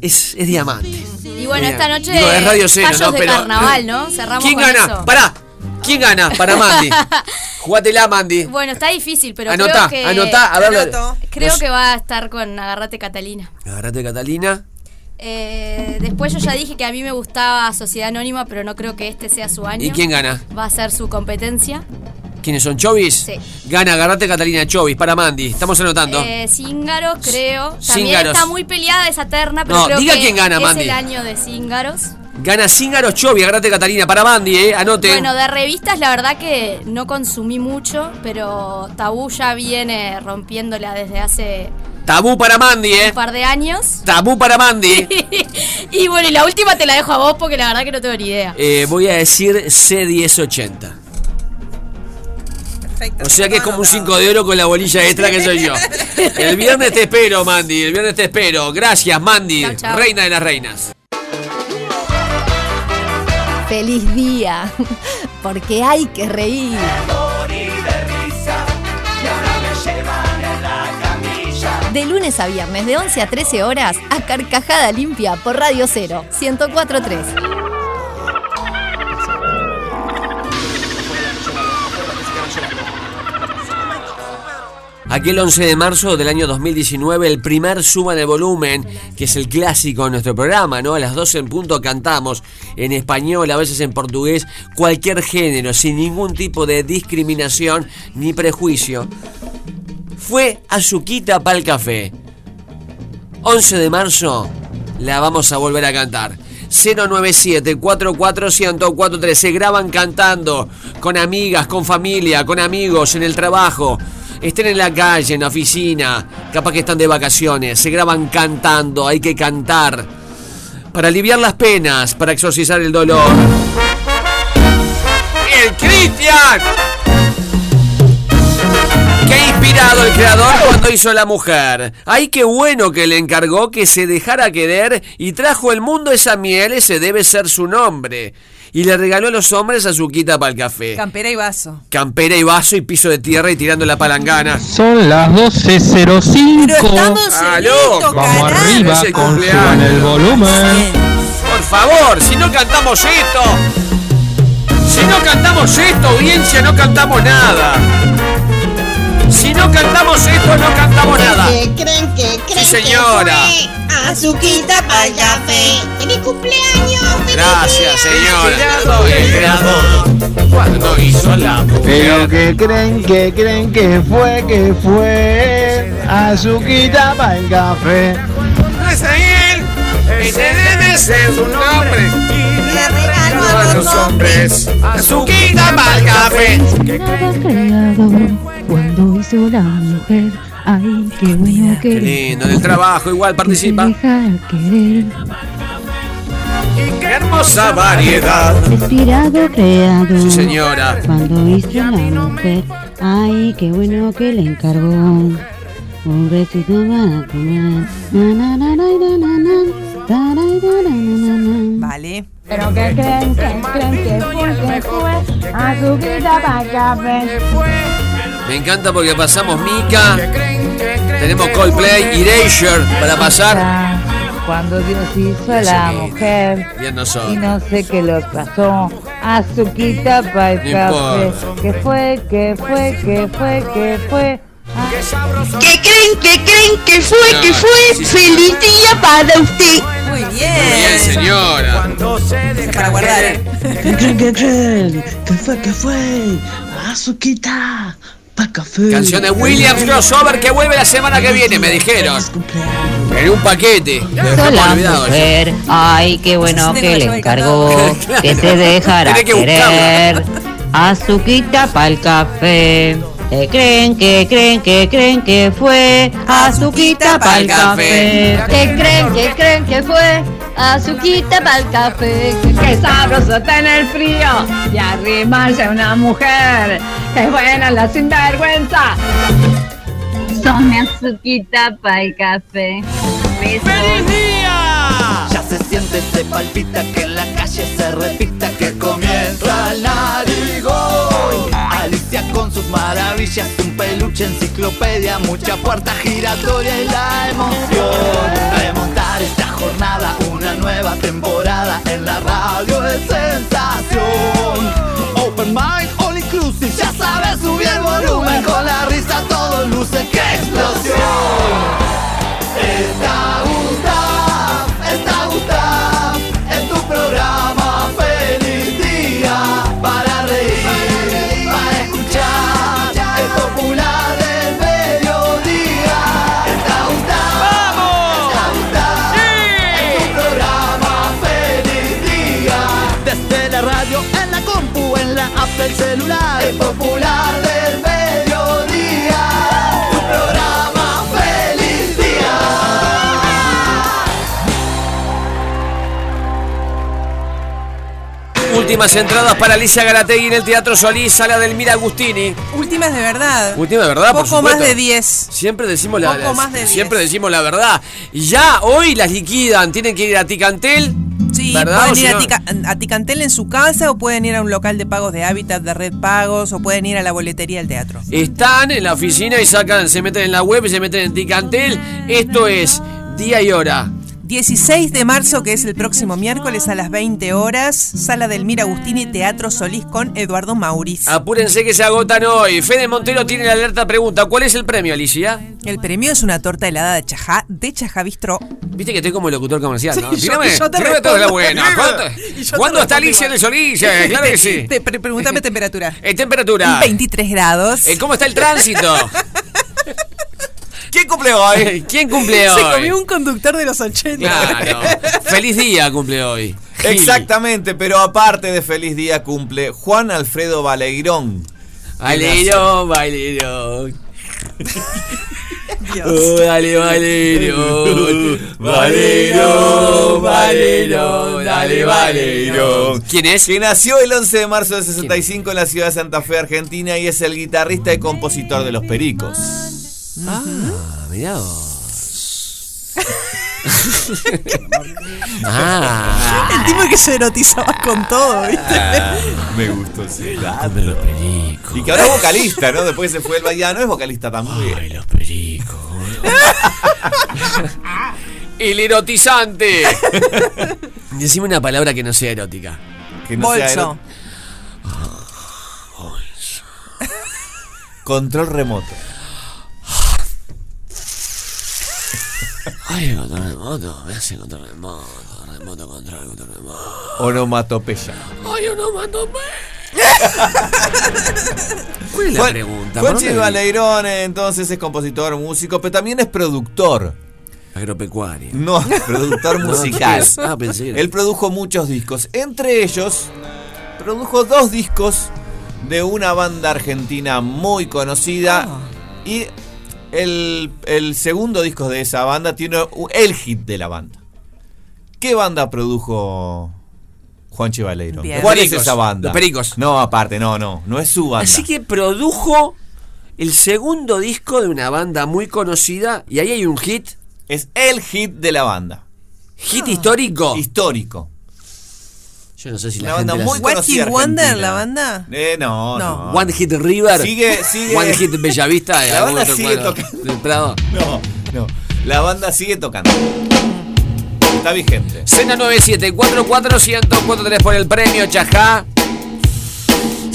Es, es diamante. Y bueno, esta noche Digo, es Radio Cero, fallos ¿no? de Pero- carnaval, ¿no? Cerramos ¿Quién con gana? eso. Pará. ¿Quién gana? Para Mandy. Jugátela, Mandy. Bueno, está difícil, pero Anotá, creo que anotá, a ver, Anoto. creo que va a estar con Agarrate Catalina. Agarrate, Catalina. Eh, después yo ya dije que a mí me gustaba Sociedad Anónima, pero no creo que este sea su año. ¿Y quién gana? Va a ser su competencia. ¿Quiénes son? ¿Chovis? Sí. Gana, agarrate Catalina Chovis para Mandy. Estamos anotando. Eh, Cíngaros, creo. También Cíngaros. está muy peleada esa terna, pero No, creo diga que quién gana, es Mandy. el año de Cíngaros. Gana Cíngaro Chovis, agarrate Catalina para Mandy, eh. Anoten. Bueno, de revistas la verdad que no consumí mucho, pero Tabú ya viene rompiéndola desde hace Tabú para Mandy, eh. un par de años. Tabú para Mandy. y bueno, y la última te la dejo a vos porque la verdad que no tengo ni idea. Eh, voy a decir C1080. O sea que es como un 5 de oro con la bolilla extra que soy yo. El viernes te espero, Mandy. El viernes te espero. Gracias, Mandy. Chau, chau. Reina de las reinas. Feliz día, porque hay que reír. De lunes a viernes, de 11 a 13 horas, a Carcajada Limpia por Radio 0, 1043. Aquel 11 de marzo del año 2019, el primer Suban el Volumen, que es el clásico de nuestro programa, ¿no? A las 12 en punto cantamos en español, a veces en portugués, cualquier género, sin ningún tipo de discriminación ni prejuicio. Fue Azuquita para el café. 11 de marzo la vamos a volver a cantar. 097 44143 se graban cantando con amigas, con familia, con amigos en el trabajo. Estén en la calle, en la oficina, capaz que están de vacaciones, se graban cantando, hay que cantar para aliviar las penas, para exorcizar el dolor. ¡El Cristian! Qué inspirado el creador cuando hizo la mujer. Ay, qué bueno que le encargó que se dejara querer y trajo al mundo esa miel, ese debe ser su nombre. Y le regaló a los hombres azuquita para el café. Campera y vaso. Campera y vaso y piso de tierra y tirando la palangana. Son las 12.05. Pero estamos ¡Aló! Vamos arriba Ese con el volumen. Por favor, si no cantamos esto. Si no cantamos esto, audiencia, no cantamos nada. Si no cantamos esto, no cantamos nada. ¿Qué creen que creen Sí, señora. que fue? Azuquita para el café. ¡Feliz cumpleaños! feliz Gracias, día! señora. El creador cuando hizo la Pero mujer. que creen, que creen que fue, que fue Azuquita para el café. No es él, ese debe ser su nombre. Le regalo A los hombres, azuquita café. Nada creado cuando hizo la mujer. Ay, qué bueno Qué que lindo, en el trabajo igual participa. querer. Qué hermosa variedad. Inspirado, creado. Sí, señora. Cuando hizo la mujer. Ay, qué bueno que le encargó. Un besito para comer. Na, na, na, Vale. Pero que creen, que creen que fue, que fue. Azuquita para el café. Me encanta porque pasamos Mika. Tenemos Coldplay, Erasure para pasar. Cuando Dios hizo a la mujer y no sé qué lo pasó, azuquita para el café. ¿Qué fue? ¿Qué fue? ¿Qué fue? ¿Qué fue? ¿Qué creen? ¿Qué creen que fue? No, ¿Qué fue? sí, ¡Feliz día para usted! Muy bien. Muy bien, señora. Para guardar, ¿eh? ¿Qué creen? ¿Qué creen? ¿Qué fue? ¿Qué fue? Azuquita para café. Canción de Williams Crossover que vuelve la semana que viene, me dijeron. En un paquete. Sola mujer, ay, qué bueno Sí, que le encargó que te dejara querer. Azuquita para el café. ¿Qué creen, que creen, que creen que fue? Azuquita para el café. ¿Qué creen, qué creen que fue? Azuquita para el café. Qué sabroso tener frío y arrimarse a una mujer. Qué buena la sinvergüenza. Son azuquita para el café. ¡Feliz día! Ya se siente, se palpita, que en la calle se repita que comienza el narigón. Maravillas, un peluche, enciclopedia, mucha puerta giratoria y la emoción. Últimas entradas para Alicia Garategui en el Teatro Solís, sala del Mira Agustini. Últimas de verdad. Última de verdad, por Poco más supuesto. de 10. Siempre decimos la, Poco la- más de diez. siempre decimos la verdad. Ya hoy las liquidan, tienen que ir a Ticantel. Sí, ¿verdad? pueden ir Tica- a Ticantel en su casa o pueden ir a un local de pagos de hábitat de red pagos o pueden ir a la boletería del teatro. Están en la oficina y sacan, se meten en la web y se meten en Ticantel. Esto es día y hora. 16 de marzo, que es el próximo miércoles a las 20 horas, Sala del Mir Agustini, Teatro Solís con Eduardo Mauriz. Apúrense que se agotan hoy. Fede Montero tiene la alerta pregunta. ¿Cuál es el premio, Alicia? El premio es una torta helada de chajá de Chajá Bistró. Viste que estoy como locutor comercial, ¿no? Sí, yo- Tírame, yo te buena. primero. ¿Cuándo, yo te ¿cuándo está Alicia igual. de Solís? Eh, Claro que sí. Te pregúntame temperatura. Eh, temperatura. 23 grados. Eh, ¿Cómo está el tránsito? ¿Quién cumple hoy? ¿Quién cumple hoy? Se comió un conductor de los 80. Claro. Feliz día cumple hoy. Gil. Exactamente, pero aparte de feliz día cumple Juan Alfredo Baleirón. Valero, Valero. Oh, dale, Valero. Valero, Valero, dale, Valero. ¿Quién es? Que nació el 11 de marzo de 65 en la ciudad de Santa Fe, Argentina, y es el guitarrista y compositor de Los Pericos. Ah, mirá vos. ah. El tipo que se erotizaba con todo, ¿viste? Ah, me gustó dato. Los pericos. Y que ahora es vocalista, ¿no? Después se fue el Bayano, es vocalista también. Ay, los pericos. El erotizante. Decime una palabra que no sea erótica. Que no sea Bolso. Control remoto. Ay, control remoto. Me hace control remoto. Remoto, control, control remoto. Onomatopeya. Ay, no mato ¿Cuál es la pregunta? Juan ¿Por dónde Chil Baleirón, entonces, es compositor, músico, pero también es productor. Agropecuaria. No, productor musical. Ah, pensé. Él produjo muchos discos. Entre ellos, produjo dos discos de una banda argentina muy conocida. Y el, el segundo disco de esa banda tiene el hit de la banda. ¿Qué banda produjo Juan Chivaleiro? Bien. ¿Cuál es esa banda? Los Pericos. No, aparte, no, no. No es su banda. Así que produjo el segundo disco de una banda muy conocida y ahí hay un hit. Es el hit de la banda. ¿Hit histórico? Histórico. Yo no sé si Una la banda gente muy la- conocida Wonder, la banda? Eh, no, no. One Hit River. Sigue, sigue. One Hit Bellavista. La algún banda otro sigue cuadro tocando. del Prado. No, no. La banda sigue tocando. Está vigente. Cena 9744143 por el premio Chajá.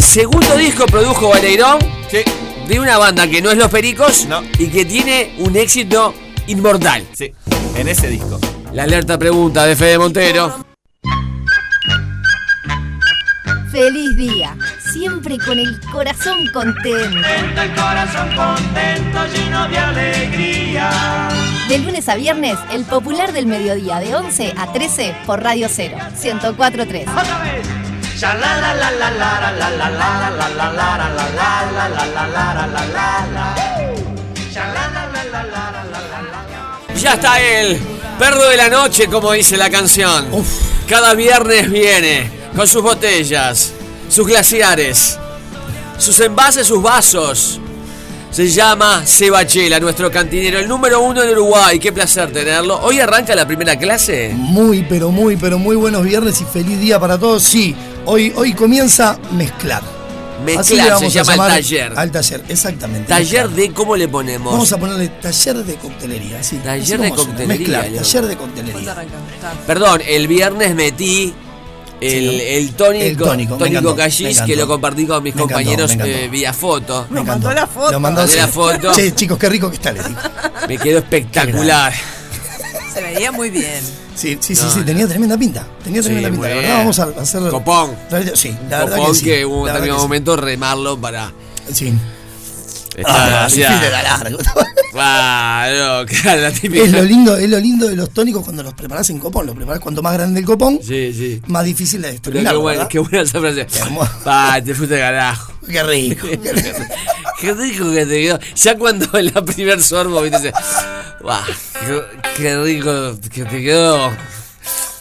Segundo disco produjo Baleirón Sí. de una banda que no es Los Pericos No. y que tiene un éxito inmortal. Sí. En ese disco. La alerta pregunta de Fede Montero feliz día, siempre con el corazón contento. el corazón contento, lleno de alegría. De lunes a viernes, el popular del mediodía, de 11 a 13 por Radio 0, 1043. ¡Otra vez! Ya está él, perro de la noche, como dice la canción. Cada viernes viene con sus botellas, sus glaciares, sus envases, sus vasos. Se llama Sebachela, nuestro cantinero, el número uno en Uruguay. Qué placer tenerlo. Hoy arranca la primera clase. Muy, pero muy, pero muy buenos viernes y feliz día para todos. Sí, hoy, hoy comienza mezclar. Así le Mezclar se llama el taller. Al taller, exactamente. Taller mezclar. de, ¿cómo le ponemos? Vamos a ponerle taller de coctelería. Sí, Taller así de coctelería, Mezclar, taller de coctelería. Perdón, el viernes metí el, Sí, el tónico, el tónico, tónico Callis, que lo compartí con mis Me compañeros me encantó. eh, vía foto. Me encantó. la foto. Lo mandó la foto. Che, chicos, qué rico que está, digo. Me quedó espectacular. Se veía muy bien. Sí, sí, sí, No. sí, tenía tremenda pinta. Tenía Sí, tremenda pinta. La verdad, vamos a hacer. Copón. La verdad- Sí, la verdad Copón que sí. que hubo un verdad que sí. momento remarlo para Sí. Ah. Claro, la típica. Es lo lindo, es lo lindo de los tónicos cuando los preparás en copón. Los preparás cuanto más grande el copón, Sí, sí. más difícil de desterminar. qué buena, qué buena esa frase. te fuiste carajo. Qué rico. qué rico. Qué rico que te quedó. Ya cuando en la primer sorbo, viste, dice, "Buah, qué, qué rico que te quedó.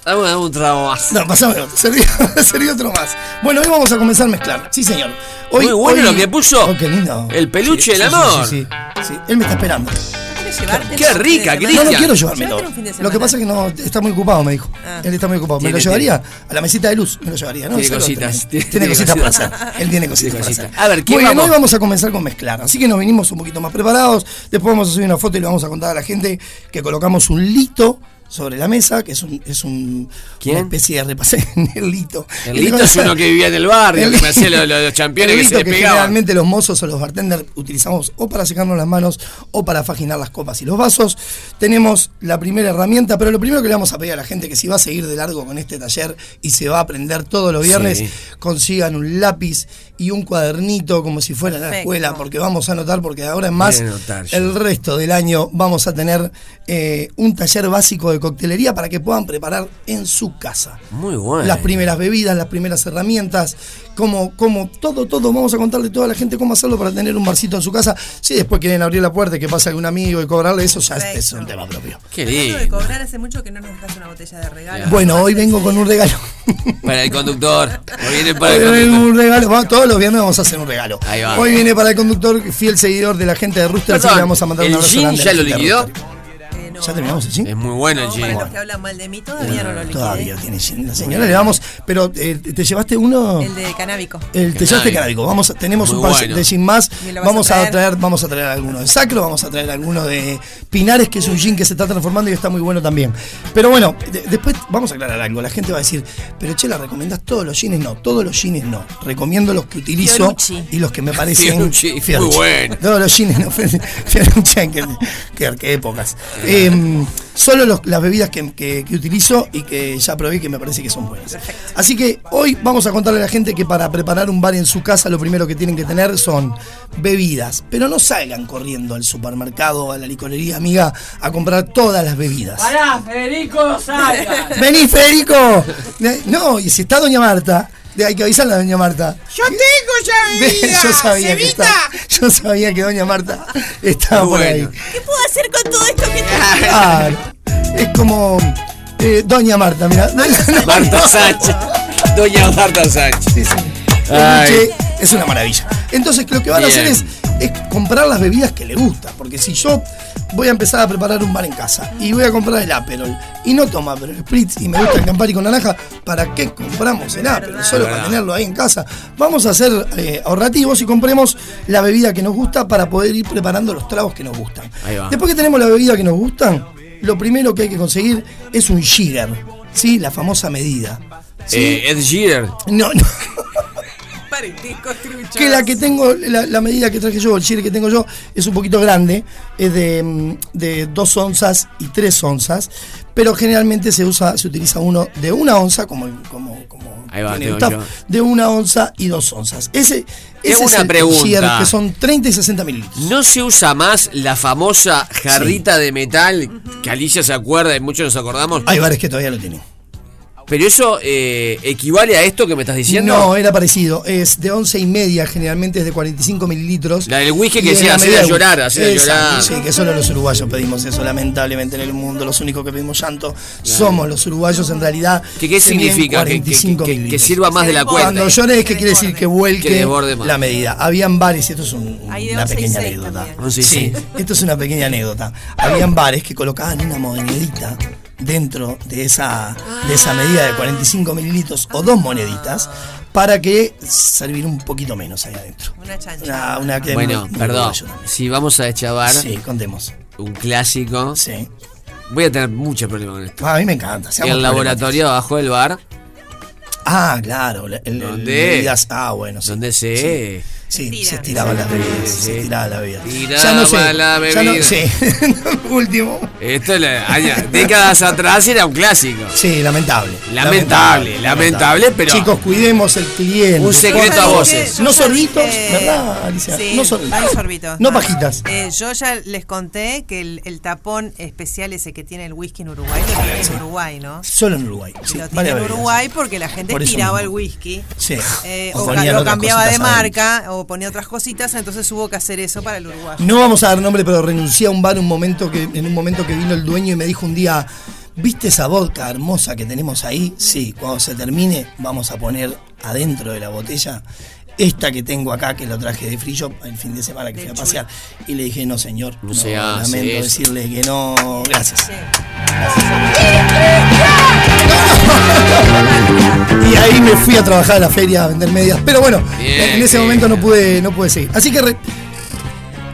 Dame, un trago más. No, pasame otro. Serví, serví otro más. Bueno, hoy vamos a comenzar a mezclar. Sí, señor. Hoy, Muy bueno hoy- lo que puso. Oh, qué lindo. El peluche del sí, amor. Sí, sí, sí, sí. Él me está esperando. ¿Quieres llevarte Qué un fin rica, semana? No, Cristian. no quiero llevármelo. Lo que pasa es que no está muy ocupado, me dijo. Ah. Él está muy ocupado. ¿Me lo llevaría? A la mesita de luz me lo llevaría, ¿no? Tiene cositas, tiene. cositas para hacer. Él tiene cositas para hacer. A ver, ¿qué vamos? hoy vamos a comenzar con mezclar. Así que nos vinimos un poquito más preparados. Después vamos a subir una foto y le vamos a contar a la gente que colocamos un lito sobre la mesa, que es un, es un ¿Quién? una especie de repase Nerlito. El Lito es uno que vivía en el barrio, que me hacía los, los championes que se que pegaban. generalmente los mozos o los bartenders utilizamos o para secarnos las manos o para faginar las copas y los vasos. Tenemos la primera herramienta, pero lo primero que le vamos a pedir a la gente que si va a seguir de largo con este taller y se va a aprender todos los viernes, Sí. consigan un lápiz y un cuadernito como si fuera la escuela, porque vamos a anotar, porque de ahora en más, el resto del año vamos a tener eh, un taller básico de coctelería para que puedan preparar en su casa Muy bueno. las primeras bebidas, las primeras herramientas, como, como todo, todo. Vamos a contarle a toda la gente cómo hacerlo para tener un barcito en su casa. Si después quieren abrir la puerta y que pase algún amigo y cobrarle eso, ya es, es un tema propio. Qué de cobrar hace mucho que no nos dejas una botella de regalo. Bueno, hoy vengo con un regalo. Para el conductor. Hoy viene para Hoy el conductor. un regalo. Vamos, todos los viernes vamos a hacer un regalo. Ahí va. Hoy viene para el conductor, fiel seguidor de la gente de Rooster, así que le vamos a mandar un ¿el abrazo grande ya lo liquidó? ¿Ya terminamos el gin? Es muy bueno el para los que hablan mal de mí todavía no lo liquidé. Todavía tiene. La señora le vamos. Pero, eh, ¿te llevaste uno? El de canábico. El te llevaste canábico. Vamos, tenemos Muy un par bueno. de gin más. ¿Me lo vas Vamos a a traer? vamos a traer alguno de Sacro, vamos a traer alguno de Pinares, que es un gin que se está transformando y está muy bueno también. Pero bueno, de- después vamos a aclarar algo. La gente va a decir, pero che, ¿la recomendás todos los gines? No, todos los gines no. Recomiendo los que utilizo Fiorucci. y los que me parecen. Fiorucci, muy bueno. Todos los gines no. Fiorucci, qué, qué- qué épocas. Em, solo los- las bebidas que, que- que utilizo y que ya probé que me parece que son buenas. Así que hoy vamos a contarle a la gente que para preparar un bar en su casa lo primero que tienen que tener son bebidas. Pero no salgan corriendo al supermercado a la licorería amiga a comprar todas las bebidas. Pará, Federico, no salgas. ¡Vení, Federico! No, y si está Doña Marta, hay que avisarle a Doña Marta. Yo tengo ya bebida. Yo sabía que estaba- yo sabía que Doña Marta estaba por ahí. ¿Qué puedo hacer con todo esto que Ah, es como eh, Doña Marta, mira. Marta Sánchez. Doña Marta Sánchez. El Ay. buche es una maravilla. Entonces lo que van a hacer es, es comprar las bebidas que le gustan. Porque si yo voy a empezar a preparar un bar en casa y voy a comprar el Aperol y no toma Aperol Spritz y me gusta el Campari con naranja, ¿para qué compramos el Aperol? Solo para tenerlo ahí en casa. Vamos a ser eh, ahorrativos y compremos la bebida que nos gusta para poder ir preparando los tragos que nos gustan. Después que tenemos la bebida que nos gustan, lo primero que hay que conseguir es un Jigger, ¿sí? La famosa medida. ¿sí? Eh, Ed Sheeran. No, no. Truchos. Que la que tengo, la, la medida que traje yo, el chile que tengo yo, es un poquito grande, es de, mm, de 2 onzas y 3 onzas, pero generalmente se usa, se utiliza uno de una onza, como, como, como Ahí va, tiene Gustavo, de una onza y dos onzas. Ese, es una el pregunta. Gier, que son 30 y 60 mililitros. ¿No se usa más la famosa jarrita de metal que Alicia se acuerda y muchos nos acordamos? Hay bares que todavía lo tienen. Pero eso eh, equivale a esto que me estás diciendo. No, era parecido. Es de 11 y media, generalmente es de 45 mililitros. La del whisky que de decía hacer media- llorar, hacer Exacto, llorar. Sí, que solo los uruguayos pedimos eso, lamentablemente en el mundo. Los únicos que pedimos llanto somos los uruguayos en realidad. ¿Qué, qué significa? Que, que- 45 que- que mililitros. sirva más de la cuenta. Cuando llores es que quiere decir que Que vuelque la medida. Habían bares, y esto es un- de una 11 y pequeña 6 anécdota. también. 11 y Sí, 6. esto es una pequeña anécdota. Habían bares que colocaban una monedita dentro de esa, de esa medida de 45 mililitros o dos moneditas para que servir un poquito menos ahí adentro. Una chancha. Una, una que Bueno, muy- muy perdón. Si vamos a deschavar Sí, contemos. un clásico, Sí. voy a tener muchos problemas con esto. Ah, a mí me encanta. El laboratorio abajo del bar. Ah, claro. el- el- ¿Dónde? ah, bueno. Sí. donde se... Sí, se estiraban las bebidas. Se estiraba la bebida. Tiraba Ya no sé. la ya no- bebida. sí. Último. Esto es la- año- décadas atrás era un clásico. Sí, lamentable. Lamentable, lamentable, pero- Chicos, cuidemos el cliente. Un secreto a voces. No sorbitos, dije- ¿verdad, Alicia? Sí, no sorbitos. sorbitos. No pajitas. Eh, yo ya les conté que el, el tapón especial ese que tiene el whisky en Uruguay lo tiene en Uruguay, ¿no? Solo en Uruguay. Sí, lo tiene en bebidas. Uruguay porque la gente Por tiraba mismo. el whisky. Sí. eh, O lo cambiaba de marca o ponía otras cositas, entonces hubo que hacer eso para el Uruguay. No vamos a dar nombre, pero renuncié a un bar un momento que, en un momento que vino el dueño y me dijo un día, ¿viste esa vodka hermosa que tenemos ahí? Sí, cuando se termine vamos a poner adentro de la botella esta que tengo acá, que lo traje de shop el fin de semana que fui a pasear. Y le dije, no señor, No lamento decirle que no, gracias. Y ahí me fui a trabajar a la feria a vender medias. Pero bueno, Bien, en ese bien. momento no pude, no pude seguir. Así que re-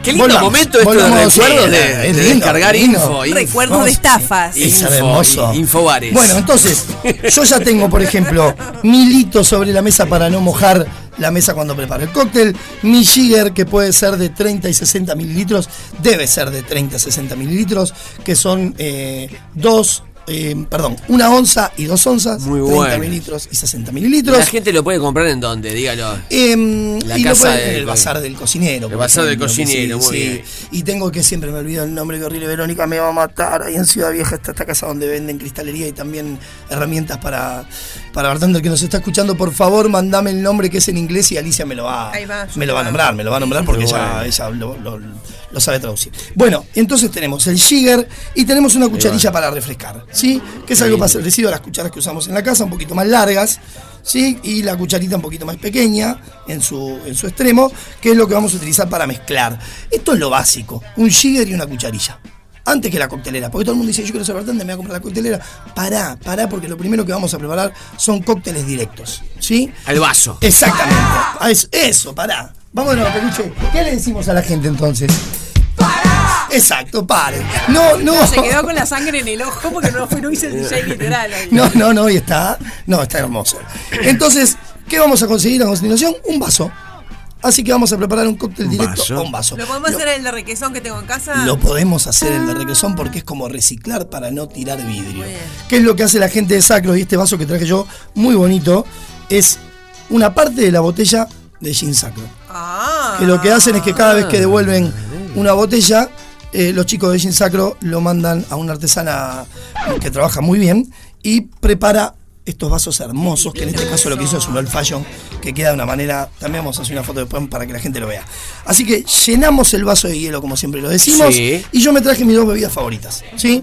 Qué lindo Volvamos, momento esto de recuerdos sí, de, descargar lindo. info. info. Recuerdos de estafas. Es Info, hermoso. Infobares. Bueno, entonces, yo ya tengo, por ejemplo, mi lito sobre la mesa para no mojar la mesa cuando preparo el cóctel, mi jigger que puede ser de 30 y 60 mililitros, debe ser de 30 a 60 mililitros, que son eh, dos, eh, perdón, una onza y dos onzas, Muy 30 bueno. mililitros y 60 mililitros. La gente lo puede comprar en dónde, dígalo. Em, La y lo casa puede- del- el bazar del cocinero. El bazar del ejemplo, cocinero, muy bien. Y tengo que siempre me olvido el nombre que horrible Verónica me va a matar. Ahí en Ciudad Vieja está esta casa donde venden cristalería y también herramientas para, para bartender que nos está escuchando. Por favor, mandame el nombre que es en inglés y Alicia me lo va, me lo va a nombrar, me lo va a nombrar porque ella, bueno. ella lo, lo- lo sabe traducir. Bueno, entonces tenemos el jigger y tenemos una cucharilla para refrescar, ¿sí? Que es algo parecido a las cucharas que usamos en la casa, un poquito más largas, ¿sí? Y la cucharita un poquito más pequeña en su, en su extremo, que es lo que vamos a utilizar para mezclar. Esto es lo básico, un jigger y una cucharilla. Antes que la coctelera, porque todo el mundo dice, yo quiero ser bartender, me voy a comprar la coctelera. Pará, pará, porque lo primero que vamos a preparar son cócteles directos, ¿sí? Al vaso. Exactamente. Eso, eso, pará. Vámonos, peluche. ¿Qué le decimos a la gente entonces? ¡Pará! Exacto, pare. No, no. Se quedó con la sangre en el ojo porque no, fue, no hice el DJ literal. ahí. No, no, no, y está. No, está hermoso. Entonces, ¿qué vamos a conseguir a continuación? Un vaso. Así que vamos a preparar un cóctel directo vaso? un vaso. ¿Lo podemos hacer el de requesón que tengo en casa? Lo podemos hacer el de requesón porque es como reciclar para no tirar vidrio. ¿Qué es lo que hace la gente de Sacro? Y este vaso que traje yo, muy bonito, es una parte de la botella de gin Sacro. Ah. Que lo que hacen es que cada vez que devuelven una botella, eh, los chicos de gin Sacro lo mandan a una artesana que trabaja muy bien y prepara estos vasos hermosos, que en este caso lo que hizo es un old fashion, que queda de una manera, también vamos a hacer una foto después para que la gente lo vea. Así que llenamos el vaso de hielo, como siempre lo decimos, Sí. y yo me traje mis dos bebidas favoritas, ¿sí?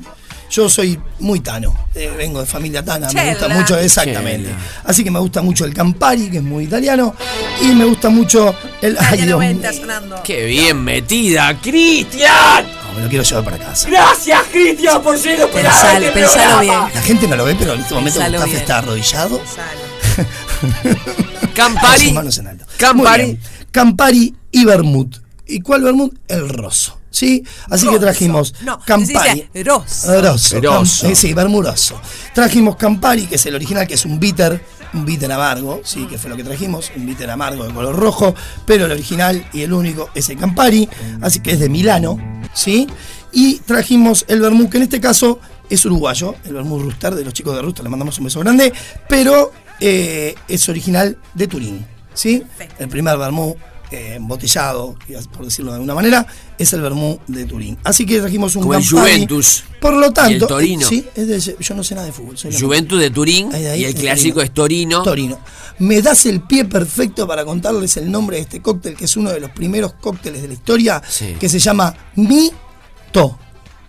Yo soy muy tano, eh, vengo de familia tana, me gusta mucho, exactamente. Chela. Así que me gusta mucho el Campari, que es muy italiano, y me gusta mucho el... Ay, Dios mío, 90 sonando. ¡Qué bien metida, Cristian! No, me lo quiero llevar para casa. Gracias, Cristian, por ser operado Pensalo, este pensalo bien. La gente no lo ve, pero en este momento Pensalo Gustavo bien. está arrodillado. Campari. sus manos en alto. Campari. Campari y Vermut. ¿Y cuál Vermut? El roso. ¿Sí? Así que trajimos No, Campari. rosso. Rosso. Rosso. Cam- eh, sí, Bermuroso. Trajimos Campari, que es el original, que es un bitter, un bitter amargo, sí, que fue lo que trajimos, un bitter amargo de color rojo, pero el original y el único es el Campari, así que es de Milano, ¿sí? Y trajimos el vermut, que en este caso es uruguayo, el vermut Ruster, de los chicos de Ruster, le mandamos un beso grande, pero eh, es original de Turín, ¿sí? El primer vermut eh, embotellado, por decirlo de alguna manera, es el vermú de Turín. Así que trajimos un Como el. Juventus. Por lo tanto, Y el Torino. sí, es de- yo no sé nada de fútbol. soy Juventus de Turín Ahí, ahí, y el clásico es Torino. Torino. Me das el pie perfecto para contarles el nombre de este cóctel, que es uno de los primeros cócteles de la historia, Sí. que se llama Mito.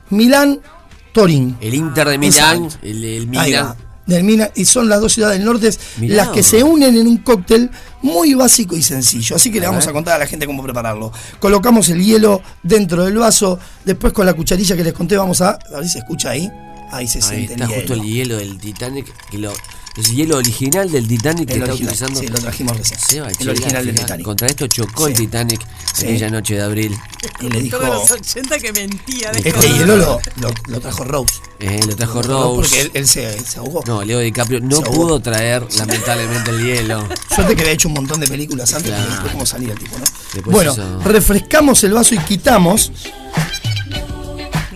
Milán Torín. El Inter de Milán, Exacto. el, el va, del Milan, y son las dos ciudades del norte Mirá. las que se unen en un cóctel muy básico y sencillo. Así que le vamos a contar a la gente cómo prepararlo. Colocamos el hielo dentro del vaso, después con la cucharilla que les conté vamos a... A ver si se escucha ahí. Ahí se Ahí siente está el justo hielo. el hielo del Titanic. Que lo, es hielo original del Titanic que El está original, utilizando. sí, lo trajimos recién. Seba El original del Titanic. Contra esto chocó el. Titanic Sí. aquella noche de abril. Y le dijo... Todos los 80 que mentía. de Este todo. hielo lo, lo- lo trajo Rose. Eh, lo trajo Rose. Porque él, él se, se ahogó. No, Leo DiCaprio no Se ahogó. pudo traer lamentablemente el hielo. Suerte que había hecho un montón de películas antes Claro. y después cómo salir el tipo, ¿no? Después bueno, hizo- refrescamos el vaso y quitamos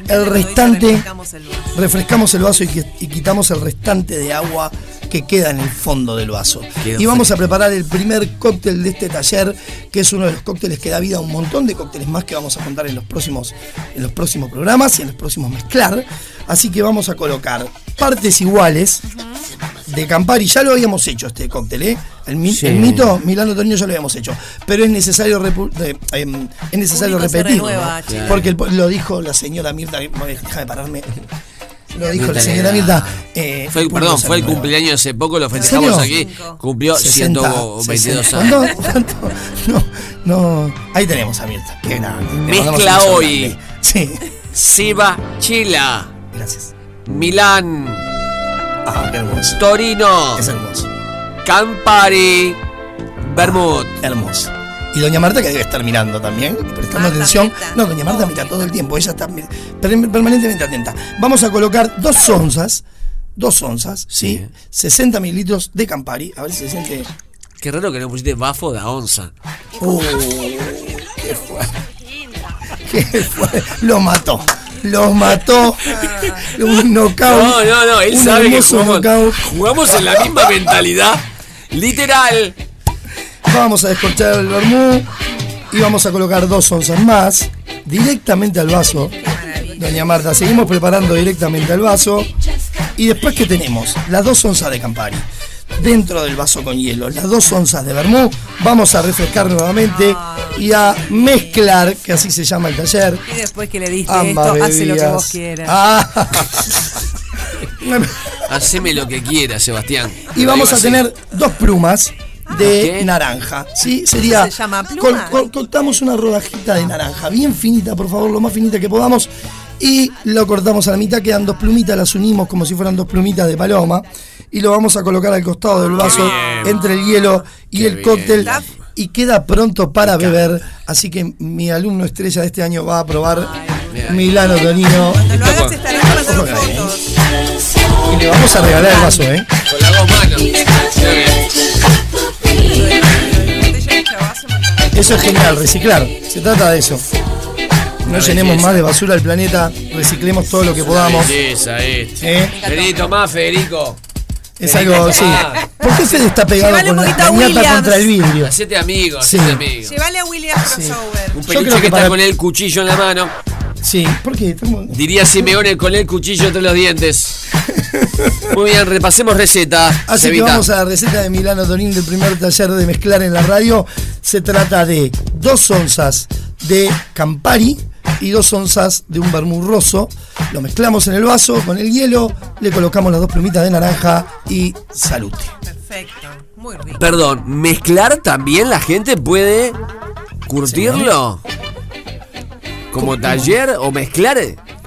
el restante. Refrescamos el vaso. Refrescamos el vaso y, qui- y quitamos el restante de agua que queda en el fondo del vaso. Y vamos a preparar el primer cóctel de este taller, que es uno de los cócteles que da vida a un montón de cócteles más que vamos a contar en los próximos, en los próximos programas y en los próximos mezclar. Así que vamos a colocar partes iguales de Campari. Ya lo habíamos hecho este cóctel, ¿eh? El, mi- Sí. el mito Milano Torino ya lo habíamos hecho. Pero es necesario, em, es necesario repetirlo. renueva, ¿no? che. Porque el- lo dijo la señora Mirta. Déjame pararme. Lo dijo la señora. Mirta. eh, Fue, perdón, fue el renueva. cumpleaños hace poco, lo festejamos aquí. Cumplió 60, 122 60. años. ¿Cuánto? ¿Cuánto? No, no. Ahí tenemos a Mirta. Qué grande. Mezcla hoy. grande. Sí. Seba Chila. Gracias. Milán. Ah, qué hermoso. Torino. Es hermoso. Campari. Bermud. Hermoso. Y doña Marta que debe estar mirando también, prestando atención. No, doña Marta mira todo el tiempo, ella está permanentemente atenta. Vamos a colocar dos onzas, dos onzas, ¿sí? 60 mililitros de Campari, a ver si se siente... Qué raro que no pusiste bafo de onza. Uh, qué fuerte. Qué fuerte. Lo mató. Lo mató. Un knockout. No, no, no, él sabe que jugamos, knockout. jugamos en la misma mentalidad. Literal. Vamos a descorchar el vermú y vamos a colocar dos onzas más directamente al vaso. Doña Marta, seguimos preparando directamente al vaso. Y después que tenemos las dos onzas de Campari dentro del vaso con hielo, las dos onzas de vermú, vamos a refrescar nuevamente y a mezclar, que así se llama el taller. Y después que le diste esto, hace lo que bebidas. vos quieras. Ah. Haceme lo que quieras, Sebastián. Y vamos a tener dos plumas de naranja. ¿Sí? Sería. ¿Se llama pluma? col- col- cortamos una rodajita de naranja, bien finita, por favor, lo más finita que podamos. Y lo cortamos a la mitad, quedan dos plumitas, las unimos como si fueran dos plumitas de paloma. Y lo vamos a colocar al costado del vaso, entre el hielo y Qué el bien. cóctel. Y queda pronto para beber. Así que mi alumno estrella de este año va a probar Milano Tonino. Que ahí, ¿eh? Y le vamos a regalar el vaso, ¿eh? Con las dos manos. Eso es genial, reciclar. Se trata de eso. No llenemos más de basura el planeta, reciclemos todo lo que podamos. Belleza, este. ¿Eh? Vení, tomá, Federico. Es algo, sí. ¿Por qué Fede está pegado con la cañata Williams. contra el vidrio? Hacete amigo, Sí. hacete amigo. Llévale a William Crossover. Un Yo peluche creo que, está con el cuchillo en la mano. Sí, ¿por qué? Estamos- Diría Simeone con el cuchillo entre los dientes. Muy bien, repasemos receta. Así que vamos a la receta de Milano Tonín del primer taller de mezclar en la radio. Se trata de dos onzas de Campari y dos onzas de un vermú roso. Lo mezclamos en el vaso con el hielo, le colocamos las dos plumitas de naranja y salute. Perfecto. Muy rico. Perdón, ¿mezclar también la gente puede curtirlo? ¿Como taller o mezclar?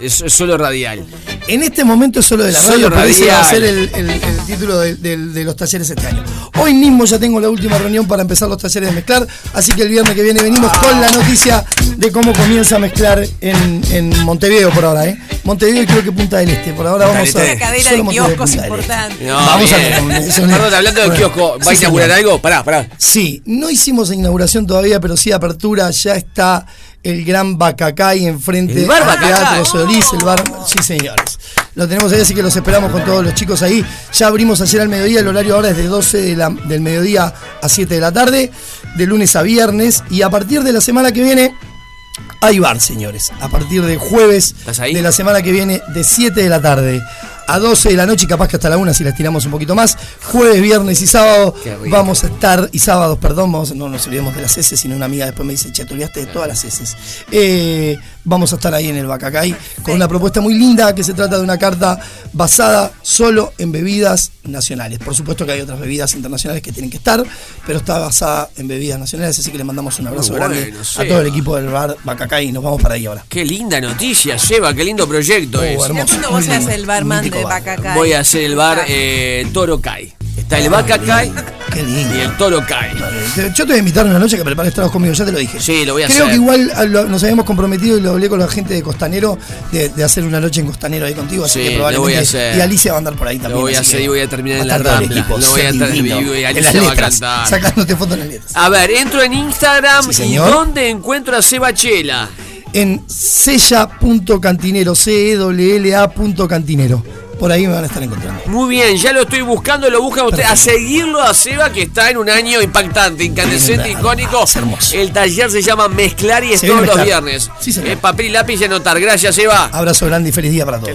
Es, es solo radial. En este momento es solo de la Solo radio, pero ese va a ser el, el- el título de, de los talleres este año. Hoy mismo ya tengo la última reunión para empezar los talleres de mezclar, así que el viernes que viene venimos con la noticia de cómo comienza a mezclar en, en Montevideo por ahora, ¿eh? Montevideo y creo que Punta del Este. Por ahora vamos a. Una cadena solo de kioscos Este. importante. No, Vamos a ver, Perdón, hablando del Bueno, kiosco, ¿va a inaugurar señor. algo? Pará, pará. Sí, no hicimos inauguración todavía, pero sí apertura. Ya está el gran Bacacay enfrente ¿El bar al Bacacay? Teatro Solís, el bar. Sí, señores. Lo tenemos ahí, así que los esperamos con todos los chicos ahí. Ya abrimos ayer al mediodía, el horario ahora es de 12 de la- del mediodía a 7 de la tarde, de lunes a viernes. Y a partir de la semana que viene, hay bar, señores. A partir de jueves de la semana que viene, de 7 de la tarde a 12 de la noche y capaz que hasta la 1 si las tiramos un poquito más. Jueves, viernes y sábado vamos a estar, y sábados, perdón, vamos- no nos olvidemos de las heces, sino una amiga después me dice, che, te olvidaste de todas las heces. Eh, vamos a estar ahí en el Bacacay con una propuesta muy linda que se trata de una carta basada solo en bebidas nacionales. Por supuesto que hay otras bebidas internacionales que tienen que estar, pero está basada en bebidas nacionales, así que le mandamos un abrazo grande a Seba. todo el equipo del bar Bacacay y nos vamos para ahí ahora. Qué linda noticia, lleva, qué lindo proyecto Oh, es. ¿Cuándo vos seas el barman de. Bacacay? Voy a hacer el bar eh, Toro Kai. Está el Bacacay Qué lindo. y el Toro. Te- Yo te voy a invitar una noche que prepares tragos conmigo, ya te lo dije. Sí, lo voy a Creo hacer. que igual a lo- nos habíamos comprometido y lo hablé con la gente de Costanero de, de hacer una noche en Costanero ahí contigo, así Sí, que lo probablemente. voy a hacer. Y Alicia va a andar por ahí también. Lo voy a hacer y voy a terminar en la a estar todo el Rambla. equipo, Lo voy a y En las va a letras, sacándote fotos en las letras. A ver, entro en Instagram Sí, y. ¿dónde encuentro a Seba Chela? En sella.cantinero, C-E-L-L-A.cantinero. Por ahí me van a estar encontrando. Muy bien, ya lo estoy buscando, lo buscan usted a seguirlo a Seba que está en un año impactante, incandescente, Bien, icónico. es hermoso. El taller se llama Mezclar y es Se todos los viernes. Sí, señor. Eh, papel y lápiz y anotar. Gracias, Seba. Abrazo grande y feliz día para todos.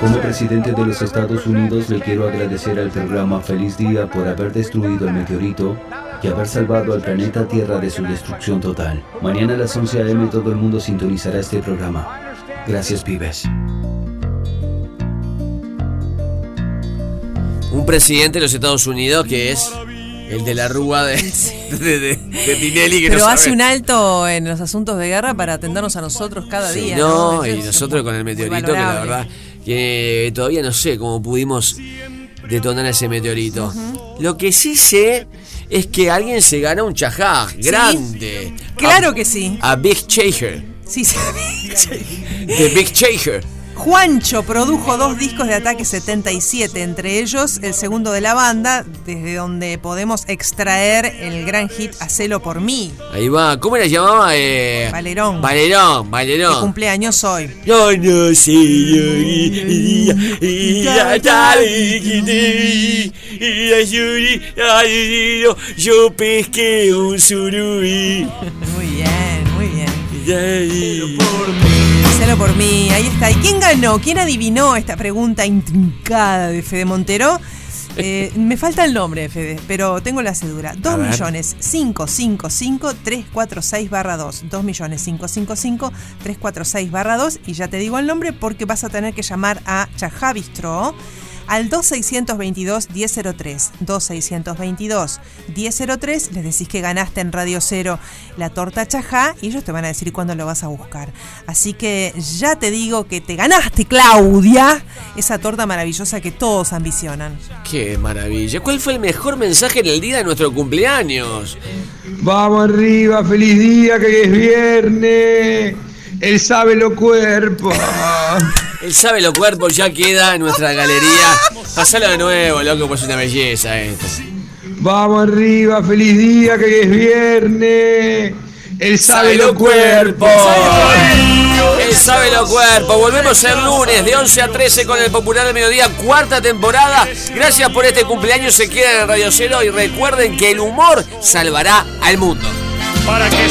Como presidente de los Estados Unidos le quiero agradecer al programa Feliz Día por haber destruido el meteorito y haber salvado al planeta Tierra de su destrucción total. Mañana a las 11 a.m. todo el mundo sintonizará este programa. Gracias, pibes. Un presidente de los Estados Unidos que es el de la rúa de, de, de- de Tinelli. Que Pero no hace sabe. un alto en los asuntos de guerra para atendernos a nosotros cada Sí, día. no, Eso y nosotros con el meteorito, que la verdad que todavía no sé cómo pudimos detonar ese meteorito. Lo que sí sé es que alguien se gana un chajá grande. Claro que sí. A Big Chaser. Sí, sí. The Big Chaser. Juancho produjo dos discos de Ataque 77, entre ellos el segundo de la banda, desde donde podemos extraer el gran hit Hacelo por mí. Ahí va. ¿Cómo la llamaba? Eh, Valerón. Valerón, ¿Qué Valerón. cumpleaños hoy? Yo no sé, yo pesqué un surubí. Muy bien, bien. Hacelo por mí, ahí está. ¿Y quién ganó? ¿Quién adivinó esta pregunta intrincada de Fede Montero? Eh, me falta el nombre, Fede, pero tengo la cedura. 2 ver. millones 555 346 barra 2. 2 millones 555 346 barra 2. Y ya te digo el nombre porque vas a tener que llamar a Chajá Bistro al 2622 1003. 2622 1003. Les decís que ganaste en Radio Cero la torta Chajá y ellos te van a decir cuándo lo vas a buscar. Así que ya te digo que te ganaste, Claudia, esa torta maravillosa que todos ambicionan. Qué maravilla. ¿Cuál fue el mejor mensaje en el día de nuestro cumpleaños? Vamos arriba, feliz día, que es viernes. Él sabe lo cuerpo. Él sabe lo cuerpo, ya queda en nuestra galería. Pasalo de nuevo, loco, pues es una belleza esto. Vamos arriba, feliz día, que es viernes. Él sabe lo cuerpo. Él sabe lo cuerpo. Volvemos el lunes de 11 a 13 con el Popular del Mediodía, cuarta temporada. Gracias por este cumpleaños. Se quedan en Radio Cero y recuerden que el humor salvará al mundo. Para que